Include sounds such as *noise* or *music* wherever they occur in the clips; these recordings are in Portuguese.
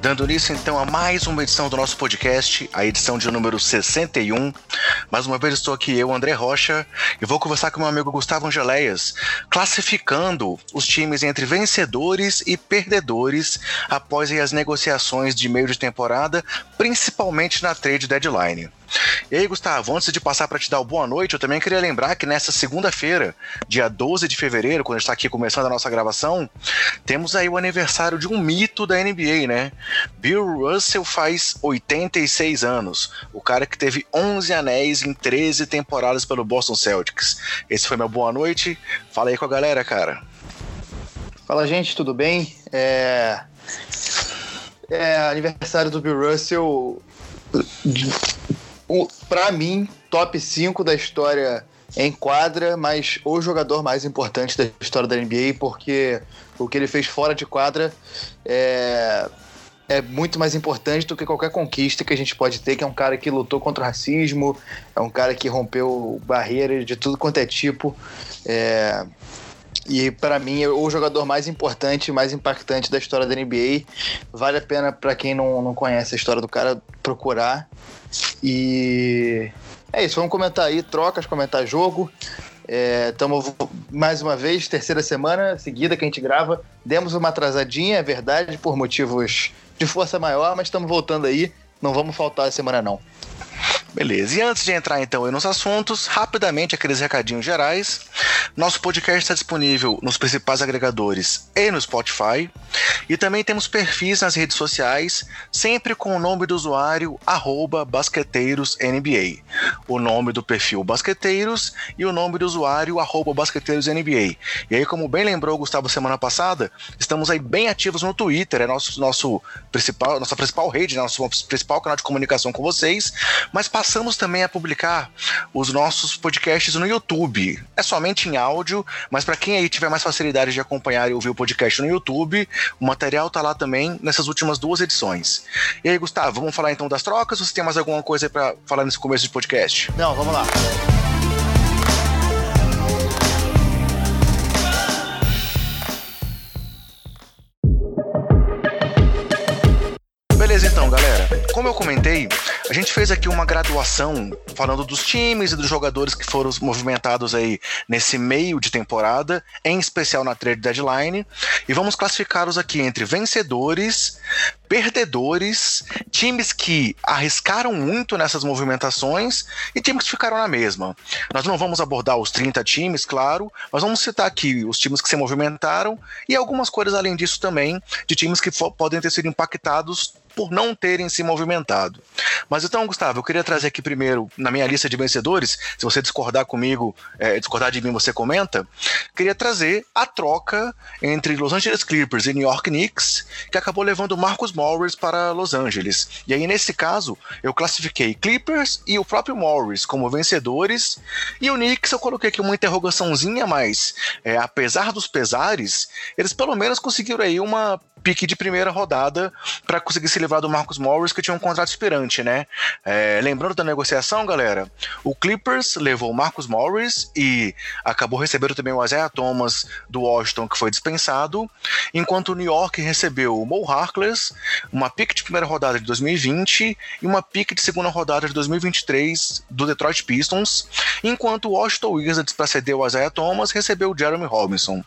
Dando início então a mais uma edição do nosso podcast, a edição de número 61. Mais uma vez estou aqui eu, André Rocha, e vou conversar com meu amigo Gustavo Angeléias, classificando os times entre vencedores e perdedores após as negociações de meio de temporada, principalmente na trade deadline. E aí, Gustavo, antes de passar para te dar o boa noite, eu também queria lembrar que nessa segunda-feira, dia 12 de fevereiro, quando está aqui começando a nossa gravação, temos aí o aniversário de um mito da NBA, né? Bill Russell faz 86 anos, o cara que teve 11 anéis em 13 temporadas pelo Boston Celtics. Esse foi meu boa noite. Fala aí com a galera, cara. Fala, gente, tudo bem? É, é aniversário do Bill Russell para mim, top 5 da história em quadra, mas o jogador mais importante da história da NBA, porque o que ele fez fora de quadra é, é muito mais importante do que qualquer conquista que a gente pode ter, que é um cara que lutou contra o racismo, é um cara que rompeu barreiras de tudo quanto é tipo. É, e para mim é o jogador mais importante, mais impactante da história da NBA. Vale a pena para quem não, não conhece a história do cara procurar. E é isso, vamos comentar aí, trocas, comentar jogo. Estamos é, mais uma vez, terceira semana seguida que a gente grava. Demos uma atrasadinha, é verdade, por motivos de força maior, mas estamos voltando aí. Não vamos faltar a semana não. Beleza, e antes de entrar então nos assuntos, rapidamente aqueles recadinhos gerais. Nosso podcast está disponível nos principais agregadores e no Spotify. E também temos perfis nas redes sociais, sempre com o nome do usuário basqueteirosNBA. O nome do perfil Basqueteiros e o nome do usuário basqueteirosNBA. E aí, como bem lembrou o Gustavo semana passada, estamos aí bem ativos no Twitter, é nosso, nosso principal, nossa principal rede, nosso principal canal de comunicação com vocês, mas passamos também a publicar os nossos podcasts no YouTube. É somente em mas para quem aí tiver mais facilidade de acompanhar e ouvir o podcast no YouTube, o material tá lá também nessas últimas duas edições. E aí, Gustavo, vamos falar então das trocas? Você tem mais alguma coisa para falar nesse começo de podcast? Não, vamos lá. Beleza então, galera. Como eu comentei, a gente fez aqui uma graduação falando dos times e dos jogadores que foram movimentados aí nesse meio de temporada, em especial na trade deadline, e vamos classificá-los aqui entre vencedores, perdedores, times que arriscaram muito nessas movimentações e times que ficaram na mesma. Nós não vamos abordar os 30 times, claro, mas vamos citar aqui os times que se movimentaram e algumas coisas além disso também, de times que podem ter sido impactados por não terem se movimentado. Mas então, Gustavo, eu queria trazer aqui primeiro, na minha lista de vencedores, se você discordar comigo, é, discordar de mim, você comenta, queria trazer a troca entre Los Angeles Clippers e New York Knicks, que acabou levando Marcus Morris para Los Angeles. E aí, nesse caso, eu classifiquei Clippers e o próprio Morris como vencedores, e o Knicks eu coloquei aqui uma interrogaçãozinha, mas é, apesar dos pesares, eles pelo menos conseguiram aí uma pique de primeira rodada para conseguir se livrar do Marcus Morris, que tinha um contrato expirante, né? É, lembrando da negociação, galera, o Clippers levou o Marcus Morris e acabou recebendo também o Isaiah Thomas do Washington, que foi dispensado, enquanto o New York recebeu o Mo Harkless, uma pique de primeira rodada de 2020 e uma pique de segunda rodada de 2023 do Detroit Pistons, enquanto o Washington Wizards, para ceder o Isaiah Thomas, recebeu o Jeremy Robinson.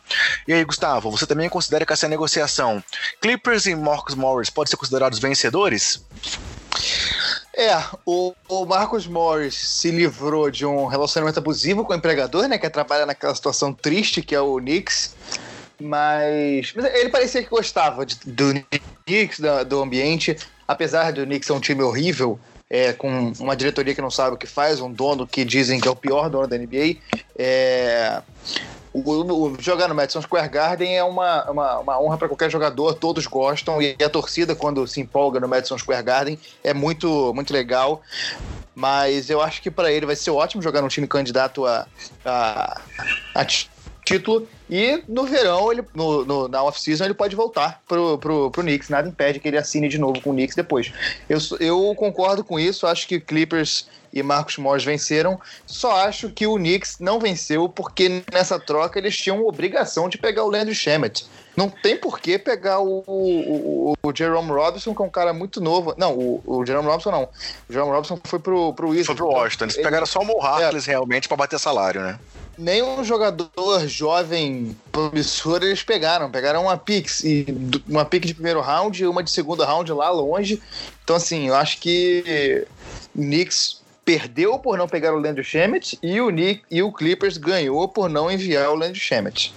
E aí, Gustavo, você também considera que essa negociação Clippers e Marcus Morris podem ser considerados vencedores? É, o, o, Marcus Morris se livrou de um relacionamento abusivo com o empregador, né? Que trabalha naquela situação triste que é o Knicks. Mas, mas ele parecia que gostava de, do Knicks, do, do, ambiente. Apesar do Knicks ser um time horrível, é, com uma diretoria que não sabe o que faz, um dono que dizem que é o pior dono da NBA. É, o, o, jogar no Madison Square Garden é uma, uma, uma honra para qualquer jogador, todos gostam, e a torcida, quando se empolga no Madison Square Garden, é muito, muito legal. Mas eu acho que para ele vai ser ótimo jogar num time candidato a, a, a título. E no verão, ele, no, no na off-season, ele pode voltar pro, pro, pro Knicks. Nada impede que ele assine de novo com o Knicks depois. Eu, eu concordo com isso, acho que Clippers e Marcos Morris venceram. Só acho que o Knicks não venceu porque nessa troca eles tinham obrigação de pegar o Landry Shamet. não tem por que pegar o, o, o, Jerome Robinson, que é um cara muito novo. Não, o, o Jerome Robinson não. O Jerome Robinson foi pro, pro Wizards. Foi pro Washington. Eles pegaram só o Mo Harkless é. realmente para bater salário, né? nenhum jogador jovem promissor eles pegaram. Pegaram uma Pix, e uma pick de primeiro round e uma de segundo round lá longe. Então, assim, eu acho que o Knicks perdeu por não pegar o Landry Shamet e o, Nick, e o Clippers ganhou por não enviar o Landry Shamet.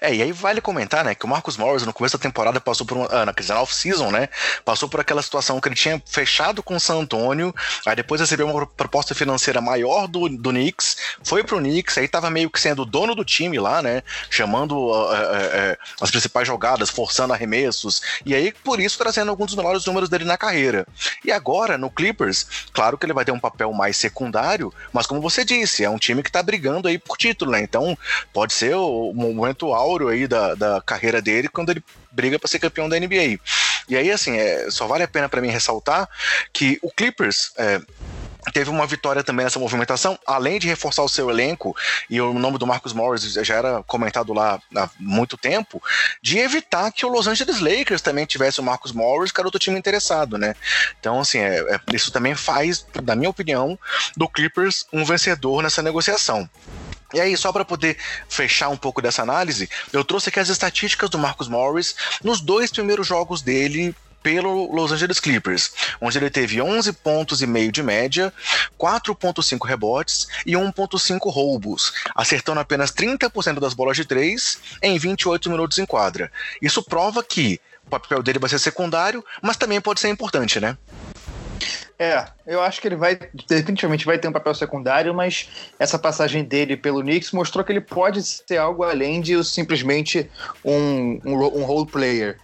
É, e aí vale comentar, né, que o Marcus Morris no começo da temporada passou por uma, ah, dizer, na off-season, né, passou por aquela situação que ele tinha fechado com o San Antonio, aí depois recebeu uma proposta financeira maior do, do Knicks, foi pro Knicks, aí tava meio que sendo dono do time lá, né, chamando uh, uh, uh, as principais jogadas, forçando arremessos, e aí por isso trazendo alguns dos melhores números dele na carreira. E agora, no Clippers, claro que ele vai ter um papel mais secundário, mas como você disse, é um time que tá brigando aí por título, né, então pode ser o momento áureo aí da, da carreira dele quando ele briga para ser campeão da NBA. E aí, assim, é, só vale a pena para mim ressaltar que o Clippers. É, teve uma vitória também nessa movimentação, além de reforçar o seu elenco, e o nome do Marcus Morris já era comentado lá há muito tempo, de evitar que o Los Angeles Lakers também tivesse o Marcus Morris, que era outro time interessado, né? Então, assim, é, é, isso também faz, na minha opinião, do Clippers um vencedor nessa negociação. E aí, só para poder fechar um pouco dessa análise, eu trouxe aqui as estatísticas do Marcus Morris nos dois primeiros jogos dele pelo Los Angeles Clippers, onde ele teve 11 pontos e meio de média, 4.5 rebotes e 1.5 roubos, acertando apenas 30% das bolas de três em 28 minutos em quadra. Isso prova que o papel dele vai ser secundário, mas também pode ser importante, né? É, eu acho que ele vai, definitivamente vai ter um papel secundário, mas essa passagem dele pelo Knicks mostrou que ele pode ser algo além de simplesmente um, um, um role player.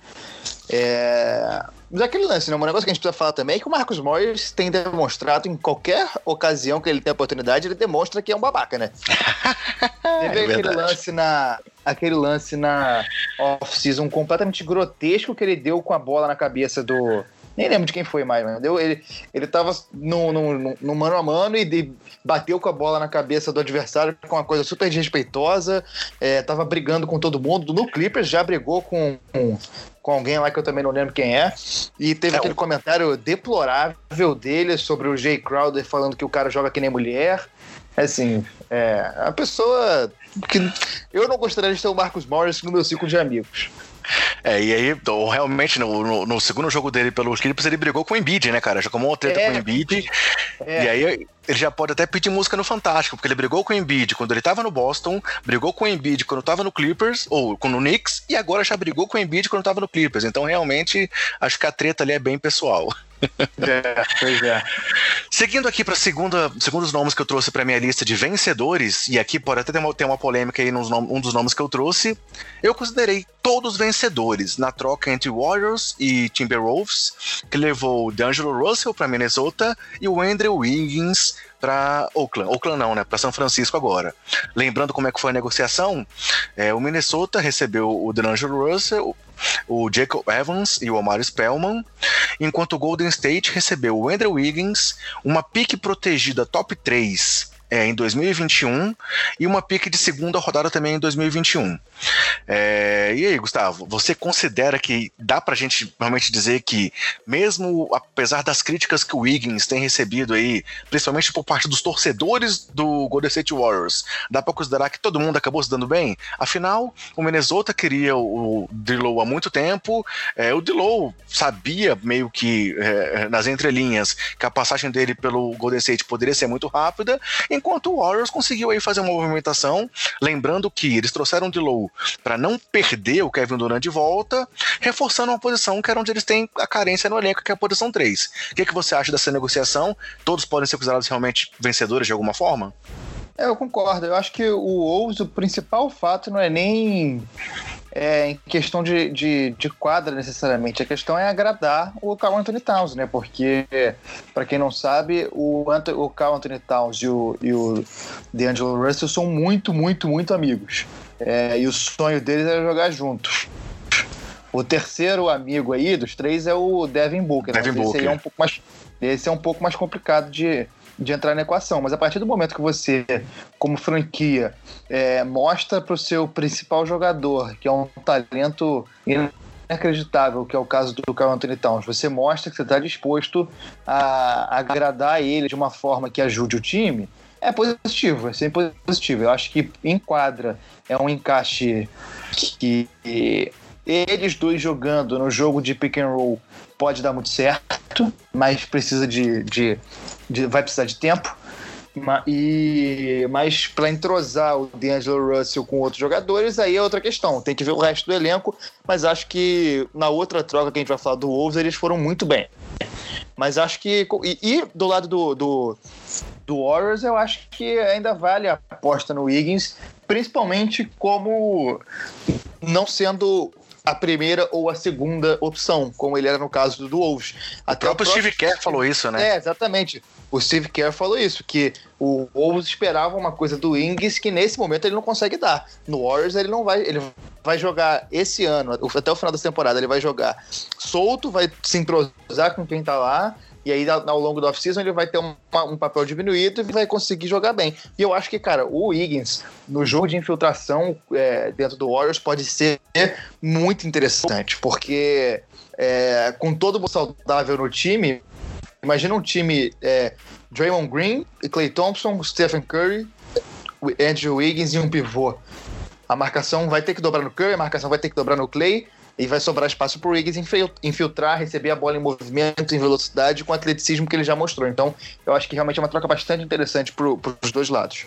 É... Mas aquele lance, né? Um negócio que a gente precisa falar também é que o Marcos Morris tem demonstrado em qualquer ocasião que ele tem a oportunidade, ele demonstra que é um babaca, né? *laughs* Teve é aquele lance na. Aquele lance na off-season completamente grotesco que ele deu com a bola na cabeça do, nem lembro de quem foi mais, entendeu? Ele, ele tava no, no, no mano a mano e de, bateu com a bola na cabeça do adversário com uma coisa super desrespeitosa, é, tava brigando com todo mundo. No Clippers já brigou com, com, com alguém lá que eu também não lembro quem é. E teve é, aquele o... comentário deplorável dele sobre o Jay Crowder falando que o cara joga que nem mulher. Assim, é, a pessoa que eu não gostaria de ter o Marcus Morris no meu ciclo de amigos. É, e aí, realmente, no, no, no, segundo jogo dele pelos Clippers, ele brigou com o Embiid, né, cara? Já tomou uma treta é. com o Embiid. É. E aí, ele já pode até pedir música no Fantástico, porque ele brigou com o Embiid quando ele tava no Boston, brigou com o Embiid quando tava no Clippers, ou no Knicks, e agora já brigou com o Embiid quando tava no Clippers. Então, realmente, acho que a treta ali é bem pessoal. *laughs* É, pois é. Seguindo aqui para segunda, segundo os nomes que eu trouxe para minha lista de vencedores, e aqui pode até ter uma, ter uma polêmica aí nos um dos nomes que eu trouxe, eu considerei todos vencedores na troca entre Warriors e Timberwolves, que levou o D'Angelo Russell para Minnesota e o Andrew Wiggins para Oakland. Oakland não, né? Para São Francisco agora. Lembrando como é que foi a negociação, é, o Minnesota recebeu o D'Angelo Russell, o Jacob Evans e o Omar Spellman, enquanto o Golden State recebeu o Andrew Wiggins, uma pique protegida top 3 é, em 2021 e uma pique de segunda rodada também em 2021. É, e aí, Gustavo, você considera que dá pra gente realmente dizer que, mesmo apesar das críticas que o Wiggins tem recebido aí, principalmente por parte dos torcedores do Golden State Warriors, dá pra considerar que todo mundo acabou se dando bem? Afinal, o Minnesota queria o Dilow há muito tempo, é, o Dilow sabia meio que é, nas entrelinhas que a passagem dele pelo Golden State poderia ser muito rápida, enquanto o Warriors conseguiu aí fazer uma movimentação, lembrando que eles trouxeram o Dilow para não perder o Kevin Durant de volta, reforçando uma posição que era onde eles têm a carência no elenco, que é a posição 3. O que, é que você acha dessa negociação? Todos podem ser considerados realmente vencedores de alguma forma? É, eu concordo. Eu acho que o Wolves, o principal fato não é nem é, em questão de, de, de, quadra necessariamente. A questão é agradar o Carl Anthony Towns, né? Porque, para quem não sabe, o, o Carl Anthony Towns e o, e o DeAngelo Russell são muito, muito, muito amigos. É, e o sonho deles era jogar juntos. O terceiro amigo aí dos três é o Devin Booker. Devin né? Booker. Esse é um pouco mais, esse é um pouco mais complicado de, de entrar na equação. Mas a partir do momento que você, como franquia, é, mostra para o seu principal jogador, que é um talento inacreditável, que é o caso do Carl Anthony Towns, você mostra que você está disposto a agradar ele de uma forma que ajude o time, é positivo, é sempre positivo. Eu acho que enquadra, é um encaixe que eles dois jogando no jogo de pick and roll pode dar muito certo, mas precisa de, de, de vai precisar de tempo. E, mas para entrosar o D'Angelo Russell com outros jogadores, aí é outra questão. Tem que ver o resto do elenco, mas acho que na outra troca que a gente vai falar do Wolves, eles foram muito bem. Mas acho que. E, e do lado do, do, do, Warriors, eu acho que ainda vale a aposta no Wiggins, principalmente como não sendo a primeira ou a segunda opção, como ele era no caso do, Wolves. Até o próprio, Steve Kerr falou isso, né? É, exatamente. O Steve Kerr falou isso, que o Wolves esperava uma coisa do Ings que nesse momento ele não consegue dar. No Warriors ele não vai, ele vai jogar esse ano, até o final da temporada, ele vai jogar solto, vai se entrosar com quem tá lá, e aí, ao longo do off-season, ele vai ter um, um, papel diminuído e vai conseguir jogar bem. E eu acho que, cara, o Higgins, no jogo de infiltração é, dentro do Warriors, pode ser muito interessante, porque é, com todo mundo saudável no time, imagina um time é, Draymond Green, Clay Thompson, Stephen Curry, Andrew Wiggins e um pivô. A marcação vai ter que dobrar no Curry, a marcação vai ter que dobrar no Clay, e vai sobrar espaço para o Wiggins infiltrar, receber a bola em movimento, em velocidade, com o atleticismo que ele já mostrou. Então, eu acho que realmente é uma troca bastante interessante para os dois lados.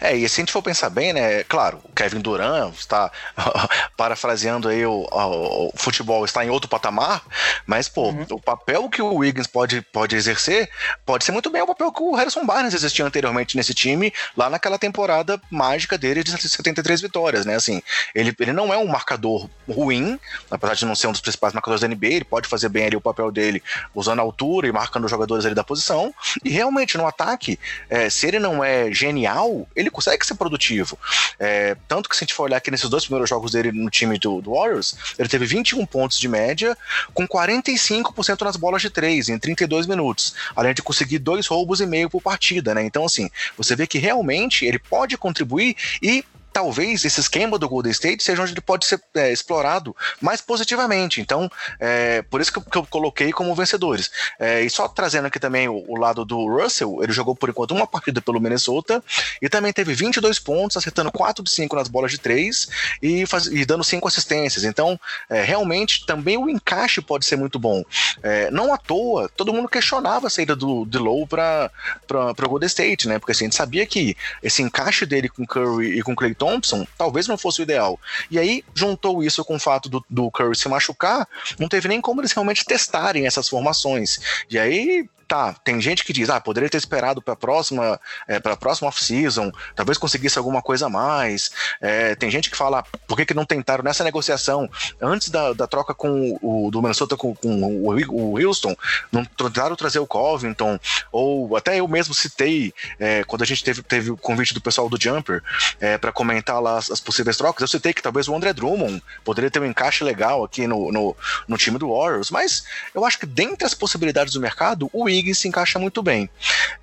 É, e se a gente for pensar bem, né, claro, o Kevin Durant está *laughs* parafraseando aí o, o, o, futebol está em outro patamar, mas pô, uhum. o papel que o Wiggins pode, pode exercer pode ser muito bem o papel que o Harrison Barnes exercia anteriormente nesse time, lá naquela temporada mágica dele de 73 vitórias, né? Assim, ele, ele não é um marcador ruim, apesar de não ser um dos principais marcadores da NBA, ele pode fazer bem ali o papel dele usando a altura e marcando os jogadores ali da posição. E realmente no ataque, é, se ele não é genial, ele consegue ser produtivo. É, tanto que se a gente for olhar aqui nesses dois primeiros jogos dele no time do, do Warriors, ele teve 21 pontos de média, com 45% nas bolas de três em 32 minutos, além de conseguir dois roubos e meio por partida, né? Então, assim, você vê que realmente ele pode contribuir e talvez esse esquema do Golden State seja onde ele pode ser é, explorado mais positivamente. Então, é, por isso que eu, que eu, coloquei como vencedores. É, e só trazendo aqui também o, o, lado do Russell, ele jogou por enquanto uma *laughs* partida pelo Minnesota e também teve 22 pontos, acertando 4 de 5 nas bolas de 3 e, faz, e dando 5 assistências. Então, é, realmente, também o encaixe pode ser muito bom. É, não à toa, todo mundo questionava a saída do, Low para o Golden State, né? Porque assim, a gente sabia que esse encaixe dele com Curry e com Clayton Thompson talvez não fosse o ideal. E aí juntou isso com o fato do, do Curry se machucar, não teve nem como eles realmente testarem essas formações. E aí tá, tem gente que diz, ah, poderia ter esperado para a próxima, é, para a próxima off-season, talvez conseguisse alguma coisa a mais. É, tem gente que fala, por que, que não tentaram nessa negociação, antes da, da troca com o do Minnesota com, com o, o Houston, não tentaram trazer o Covington, ou até eu mesmo citei, é, quando a gente teve, teve o convite do pessoal do Jumper é, para comentar lá as, as, possíveis trocas, eu citei que talvez o André Drummond poderia ter um encaixe legal aqui no, no, no time do Warriors, mas eu acho que dentre as possibilidades do mercado, o Wiggins se encaixa muito bem.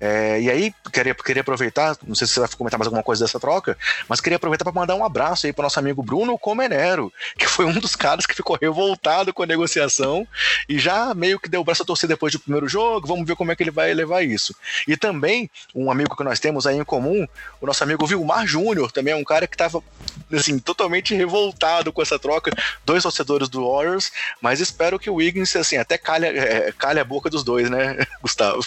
É, e aí, queria, queria aproveitar, não sei se você vai comentar mais alguma coisa dessa troca, mas queria aproveitar para mandar um abraço aí para nosso amigo Bruno Comenero, que foi um dos caras que ficou revoltado com a negociação e já meio que deu o braço a torcer depois do primeiro jogo, vamos ver como é que ele vai levar isso. E também, um amigo que nós temos aí em comum, o nosso amigo Vilmar Júnior, também é um cara que estava assim, totalmente revoltado com essa troca, dois torcedores do Warriors, mas espero que o Wiggins, assim, até calhe, é, calhe a boca dos dois, né, Gustavo?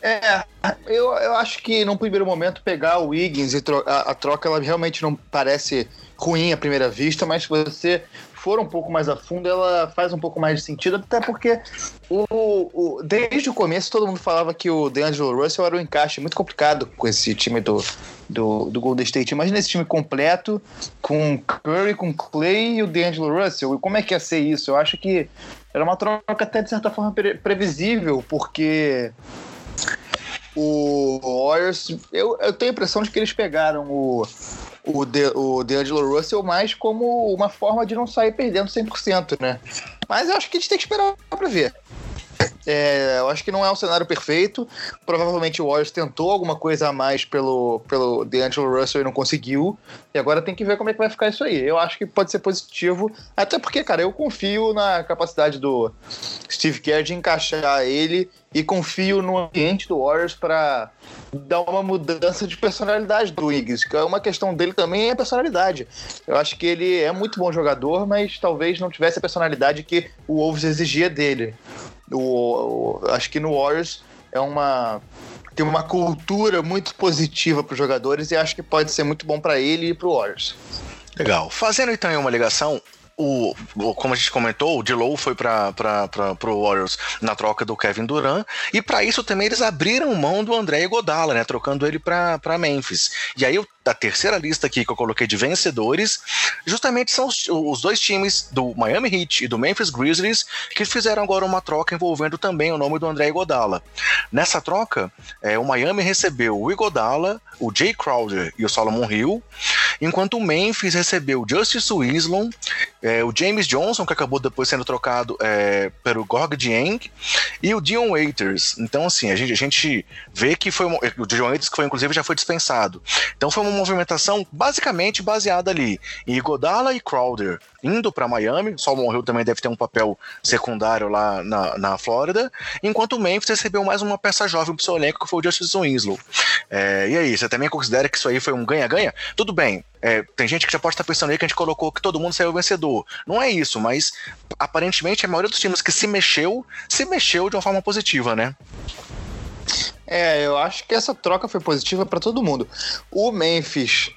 É, eu, eu acho que num primeiro momento pegar o Wiggins e tro a, a, troca, ela realmente não parece ruim à primeira vista, mas se você for um pouco mais a fundo, ela faz um pouco mais de sentido, até porque o, o, desde o começo todo mundo falava que o DeAngelo Russell era um encaixe muito complicado com esse time do, do, do Golden State. Imagina esse time completo, com Curry, com Clay e o DeAngelo Russell. E como é que ia ser isso? Eu acho que era uma troca até de certa forma pre previsível, porque o Warriors, eu, eu tenho a impressão de que eles pegaram o, o, de, o DeAngelo Russell mais como uma forma de não sair perdendo 100%, né? Mas eu acho que a gente tem que esperar para ver. É, eu acho que não é um cenário perfeito. Provavelmente o Warriors tentou alguma coisa a mais pelo, pelo D'Angelo Russell e não conseguiu. E agora tem que ver como é que vai ficar isso aí. Eu acho que pode ser positivo. Até porque, cara, eu confio na capacidade do Steve Kerr de encaixar ele e confio no ambiente do Warriors para dar uma mudança de personalidade do Wiggins, que é uma questão dele também é a personalidade. Eu acho que ele é muito bom jogador, mas talvez não tivesse a personalidade que o Wolves exigia dele. O, o acho que no Warriors é uma tem uma cultura muito positiva para os jogadores e acho que pode ser muito bom para ele e para o Warriors. Legal. Fazendo então uma ligação, o, como a gente comentou, o Dilow foi para o Warriors na troca do Kevin Durant, e para isso também eles abriram mão do André Godala, né, trocando ele para Memphis. E aí a terceira lista aqui que eu coloquei de vencedores, justamente são os, os, dois times do Miami Heat e do Memphis Grizzlies que fizeram agora uma troca envolvendo também o nome do André Godala. Nessa troca, é, o Miami recebeu o Igodala, o Jay Crowder e o Solomon Hill, enquanto o Memphis recebeu Justice Winslow, é, o James Johnson, que acabou depois sendo trocado é, pelo Gorg Dieng, e o Dion Waiters. Então, assim, a gente, a gente vê que foi o Dion Waiters, que foi inclusive já foi dispensado. Então foi uma movimentação basicamente baseada ali em Godala e Crowder indo para Miami. Solomon Hill também deve ter um papel secundário lá na, na Flórida. Enquanto o Memphis recebeu mais uma peça jovem pro seu elenco, que foi o Justice Winslow. É, e aí, você também considera que isso aí foi um ganha-ganha? Tudo bem, é, tem gente que já pode estar pensando aí que a gente colocou que todo mundo saiu vencedor. Não é isso, mas aparentemente a maioria dos times que se mexeu, se mexeu de uma forma positiva, né? É, eu acho que essa troca foi positiva para todo mundo. O Memphis,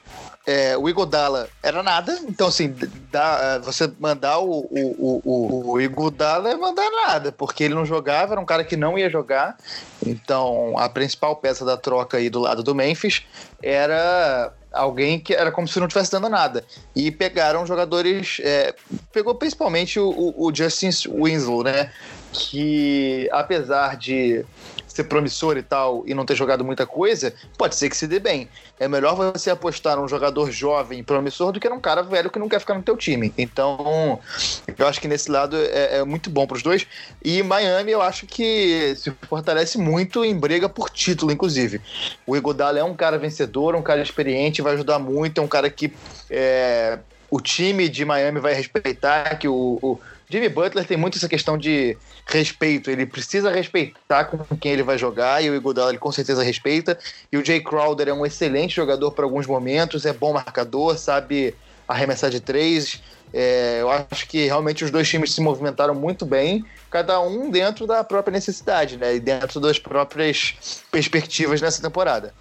é, o Igodala era nada, então assim, dá, você mandar o, o, o, o Igodala é mandar nada, porque ele não jogava, era um cara que não ia jogar. Então a principal peça da troca aí do lado do Memphis era alguém que era como se não estivesse dando nada. E pegaram jogadores. É, pegou principalmente o, o Justin Winslow, né? Que apesar de ser promissor e tal e não ter jogado muita coisa, pode ser que se dê bem. É melhor você apostar num jogador jovem e promissor do que num cara velho que não quer ficar no teu time. Então, eu acho que nesse lado é, é muito bom para os dois. E Miami, eu acho que se fortalece muito em briga por título, inclusive. O Igodala é um cara vencedor, um cara experiente, vai ajudar muito, é um cara que é, o time de Miami vai respeitar, que o, o Jimmy Butler tem muito essa questão de respeito. Ele precisa respeitar com quem ele vai jogar, e o Iguodala ele com certeza respeita. E o Jay Crowder é um excelente jogador para alguns momentos, é bom marcador, sabe arremessar de três. É, eu acho que realmente os dois times se movimentaram muito bem, cada um dentro da própria necessidade, né? E dentro das próprias perspectivas nessa temporada.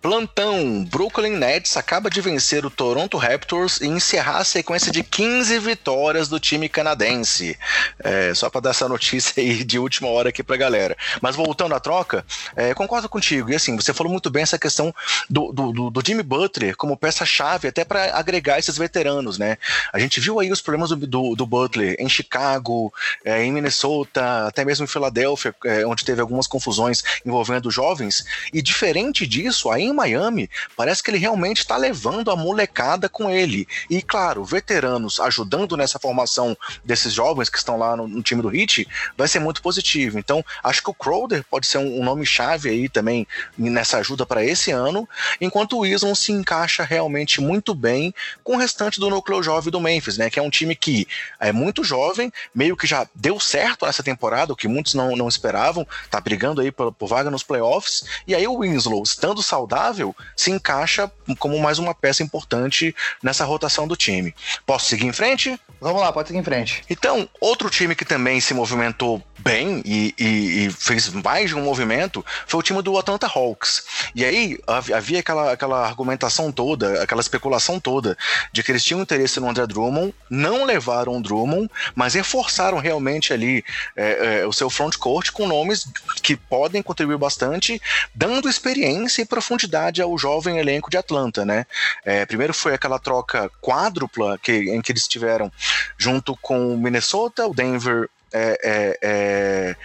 Plantão, Brooklyn Nets acaba de vencer o Toronto Raptors e encerrar a sequência de 15 vitórias do time canadense. É, só para dar essa notícia aí de última hora aqui pra galera. Mas voltando à troca, é, concordo contigo. E assim, você falou muito bem essa questão do, do, do Jimmy Butler como peça-chave até para agregar esses veteranos, né? A gente viu aí os problemas do, do, do Butler em Chicago, é, em Minnesota, até mesmo em Filadélfia, é, onde teve algumas confusões envolvendo jovens. E diferente disso, ainda em Miami, parece que ele realmente está levando a molecada com ele. E, claro, veteranos ajudando nessa formação desses jovens que estão lá no, no time do Heat vai ser muito positivo. Então, acho que o Crowder pode ser um, um nome-chave aí também nessa ajuda para esse ano, enquanto o Islam se encaixa realmente muito bem com o restante do núcleo jovem do Memphis, né? Que é um time que é muito jovem, meio que já deu certo nessa temporada, o que muitos não, não esperavam, tá brigando aí por, por vaga nos playoffs. E aí o Winslow, estando saudável, saudável, se encaixa como mais uma peça importante nessa rotação do time. Posso seguir em frente? Vamos lá, pode seguir em frente. Então, outro time que também se movimentou bem e, e, e, fez mais de um movimento foi o time do Atlanta Hawks. E aí havia aquela, aquela argumentação toda, aquela especulação toda de que eles tinham interesse no André Drummond, não levaram o Drummond, mas reforçaram realmente ali é, é, o seu front court com nomes que podem contribuir bastante, dando experiência e profundidade ao jovem elenco de Atlanta, né? É, primeiro foi aquela troca quádrupla que, em que eles tiveram junto com o Minnesota, o Denver é, é, é,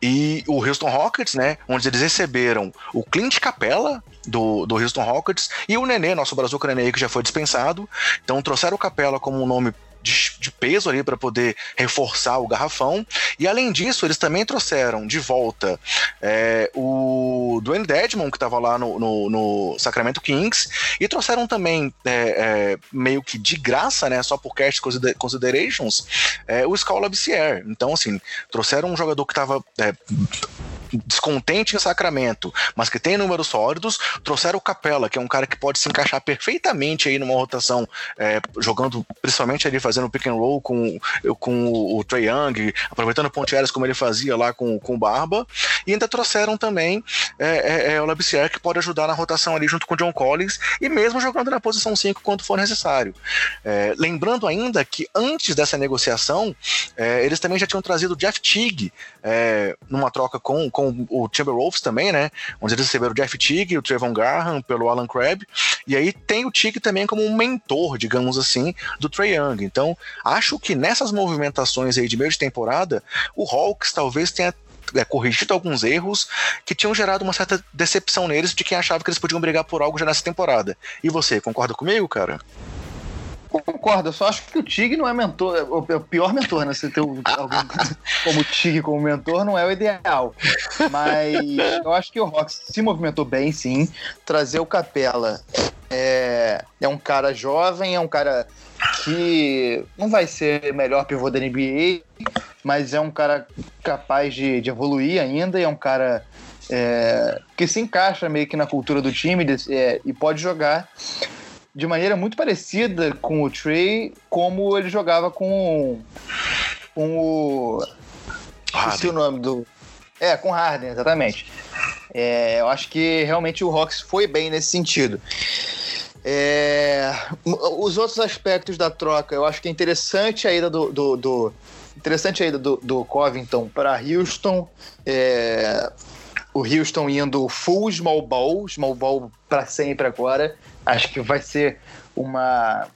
e o Houston Rockets, né? Onde eles receberam o Clint Capella do, do Houston Rockets e o Nenê, nosso brazuca Nenê, que já foi dispensado. Então trouxeram o Capella como um nome de, de peso ali para poder reforçar o garrafão. E além disso, eles também trouxeram de volta é, o Dwayne Dedmon, que estava lá no, no, no, Sacramento Kings, e trouxeram também, é, é, meio que de graça, né, só por cast considerations, é, o Scala Bissier. Então, assim, trouxeram um jogador que estava é, descontente em Sacramento, mas que tem números sólidos, trouxeram o Capela, que é um cara que pode se encaixar perfeitamente aí numa rotação, é, jogando principalmente ali fazendo pick and roll com, com o, Trey Young, aproveitando pontieiras como ele fazia lá com, com o Barba, e ainda trouxeram também é, é, é o Labissière, que pode ajudar na rotação ali junto com o John Collins, e mesmo jogando na posição 5 quando for necessário. É, lembrando ainda que antes dessa negociação, é, eles também já tinham trazido o Jeff Teague numa troca com, com o Timberwolves também, né? Onde eles receberam o Jeff Teague, o Trevon Graham pelo Alan Crabb. E aí tem o Teague também como um mentor, digamos assim, do Trey Young. Então, acho que nessas movimentações aí de meio de temporada, o Hawks talvez tenha é, corrigido alguns erros que tinham gerado uma certa decepção neles de quem achava que eles podiam brigar por algo já nessa temporada. E você, concorda comigo, cara? Concordo, eu só acho que o Tig não é mentor, é o é pior mentor, né? Você ter *laughs* alguém como o Tig como mentor não é o ideal. Mas eu acho que o Rox se movimentou bem, sim. Trazer o Capela é, é um cara jovem, é um cara que não vai ser melhor pivô da NBA, mas é um cara capaz de, de evoluir ainda, e é um cara é, que se encaixa meio que na cultura do time é, e pode jogar de maneira muito parecida com o Trey, como ele jogava com, com o. Esqueci o nome do. É, com Harden, exatamente. É, eu acho que realmente o Hawks foi bem nesse sentido. É, os outros aspectos da troca, eu acho que é interessante a ida do, do, do interessante a ida do, do Covington para Houston. É, o Houston indo full small ball, small ball para sempre agora. Acho que vai ser uma,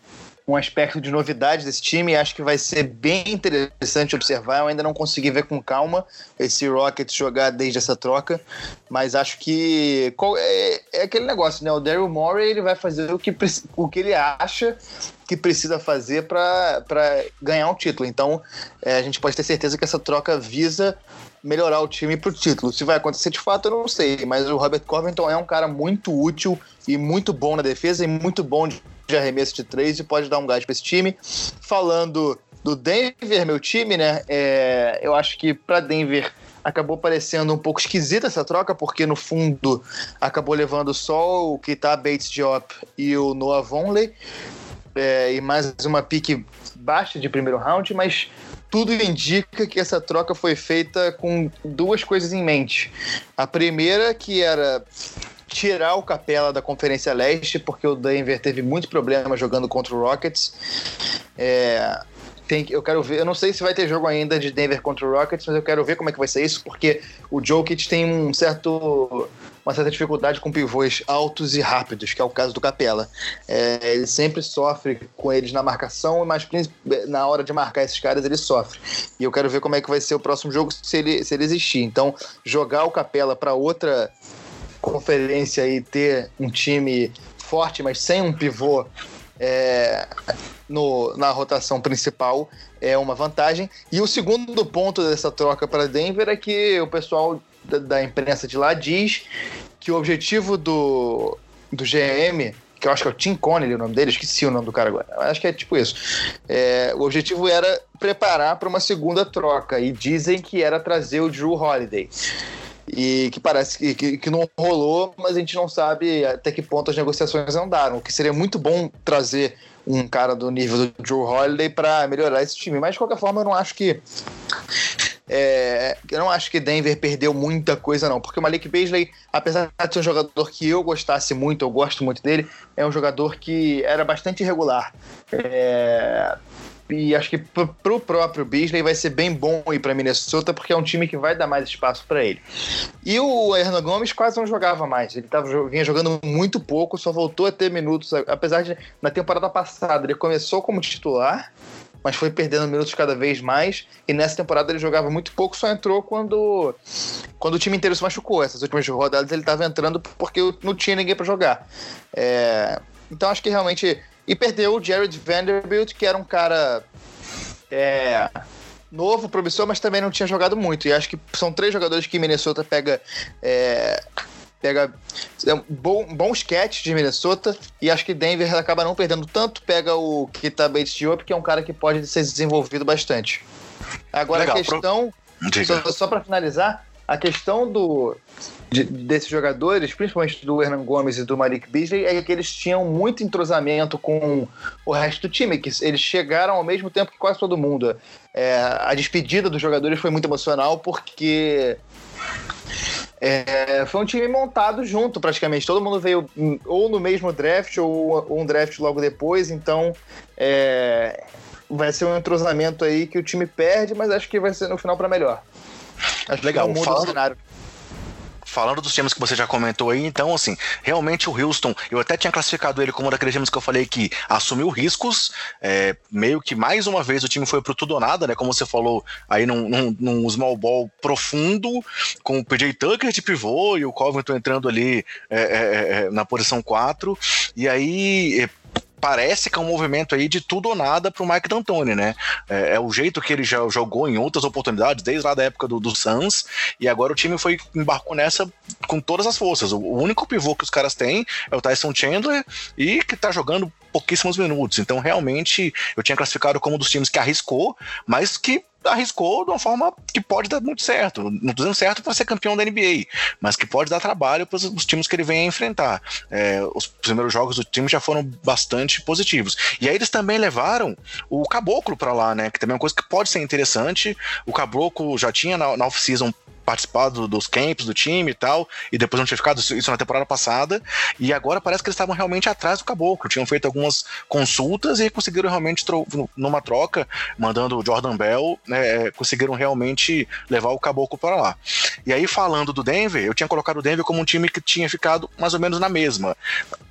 um aspecto de novidade desse time. Acho que vai ser bem interessante observar. Eu ainda não consegui ver com calma esse Rockets jogar desde essa troca, mas acho que é, é aquele negócio, né? O Daryl Morey ele vai fazer o que, o que ele acha que precisa fazer para ganhar um título. Então, é, a gente pode ter certeza que essa troca visa melhorar o time pro título. Se vai acontecer de fato, eu não sei, mas o Robert Covington é um cara muito útil e muito bom na defesa e muito bom de arremesso de três e pode dar um gás para esse time. Falando do Denver, meu time, né? É, eu acho que para Denver acabou parecendo um pouco esquisita essa troca, porque no fundo acabou levando só o Kita Bates Diop e o Noah Vonley, é, e mais uma pique baixa de primeiro round, mas tudo indica que essa troca foi feita com duas coisas em mente. A primeira, que era tirar o Capela da Conferência Leste, porque o Denver teve muito problema jogando contra o Rockets. É, tem, eu quero ver, eu não sei se vai ter jogo ainda de Denver contra o Rockets, mas eu quero ver como é que vai ser isso, porque o Jokic tem um certo uma certa dificuldade com pivôs altos e rápidos, que é o caso do Capela. É, ele sempre sofre com eles na marcação, mas na hora de marcar esses caras ele sofre. E eu quero ver como é que vai ser o próximo jogo se ele, se ele existir. Então, jogar o Capela para outra conferência e ter um time forte, mas sem um pivô é, no, na rotação principal é uma vantagem. E o segundo ponto dessa troca para Denver é que o pessoal da, da imprensa de lá diz que o objetivo do, do GM que eu acho que é o Tim Connelly o nome dele, esqueci o nome do cara agora. Acho que é tipo isso. É, o objetivo era preparar para uma segunda troca e dizem que era trazer o Drew Holiday. E que parece que, que, que, não rolou, mas a gente não sabe até que ponto as negociações andaram. O que seria muito bom trazer um cara do nível do Drew Holiday para melhorar esse time. Mas de qualquer forma, eu não acho que é, eu não acho que Denver perdeu muita coisa, não, porque o Malik Beasley, apesar de ser um jogador que eu gostasse muito, eu gosto muito dele, é um jogador que era bastante irregular. É, e acho que para o próprio Beasley vai ser bem bom ir para Minnesota, porque é um time que vai dar mais espaço para ele. E o Hernan Gomes quase não jogava mais. Ele tava, vinha jogando muito pouco, só voltou a ter minutos, apesar de na temporada passada ele começou como titular mas foi perdendo minutos cada vez mais. E nessa temporada ele jogava muito pouco, só entrou quando, quando o time inteiro se machucou. Essas últimas rodadas ele estava entrando porque não tinha ninguém para jogar. É, então acho que realmente E perdeu o Jared Vanderbilt, que era um cara é, novo, promissor, mas também não tinha jogado muito. E acho que são três jogadores que Minnesota pega. É, pega é um bom, bom sketch de Minnesota e acho que Denver acaba não perdendo tanto. Pega o Kita Bates Diop, que é um cara que pode ser desenvolvido bastante. Agora Legal, a questão, pro... só, só para finalizar, a questão do, de, desses jogadores, principalmente do Hernan Gomes e do Malik Beasley, é que eles tinham muito entrosamento com o resto do time, que eles chegaram ao mesmo tempo que quase todo mundo. É, a despedida dos jogadores foi muito emocional porque é, foi um time montado junto praticamente. Todo mundo veio ou no mesmo draft ou, ou um draft logo depois, então é, vai ser um entrosamento aí que o time perde, mas acho que vai ser no final para melhor. Acho Legal, muda o cenário falando dos times que você já comentou aí, então, assim, realmente o Houston, eu até tinha classificado ele como um daqueles times que eu falei que assumiu riscos, é, meio que mais uma vez o time foi pro tudo ou nada, né? Como você falou, aí num, num, num small ball profundo, com o PJ Tucker de pivô e o Covington entrando ali é, é, é na posição 4, e aí parece que é um movimento aí de tudo ou nada pro Mike D'Antoni, né? É, é, o jeito que ele já jogou em outras oportunidades, desde lá da época do, do Suns, e agora o time foi embarcou nessa com todas as forças. O, o único pivô que os caras têm é o Tyson Chandler e que tá jogando pouquíssimos minutos. Então, realmente, eu tinha classificado como um dos times que arriscou, mas que arriscou de uma forma que pode dar muito certo. Não estou dizendo certo para ser campeão da NBA, mas que pode dar trabalho para os times que ele vem a enfrentar. É, os primeiros jogos do time já foram bastante positivos. E aí eles também levaram o Caboclo para lá, né? Que também é uma coisa que pode ser interessante. O Caboclo já tinha na, na off-season participado dos camps do time e tal, e depois não tinha ficado isso na temporada passada, e agora parece que eles estavam realmente atrás do Caboclo, tinham feito algumas consultas e conseguiram realmente, numa troca, mandando o Jordan Bell, né, conseguiram realmente levar o Caboclo para lá. E aí, falando do Denver, eu tinha colocado o Denver como um time que tinha ficado mais ou menos na mesma,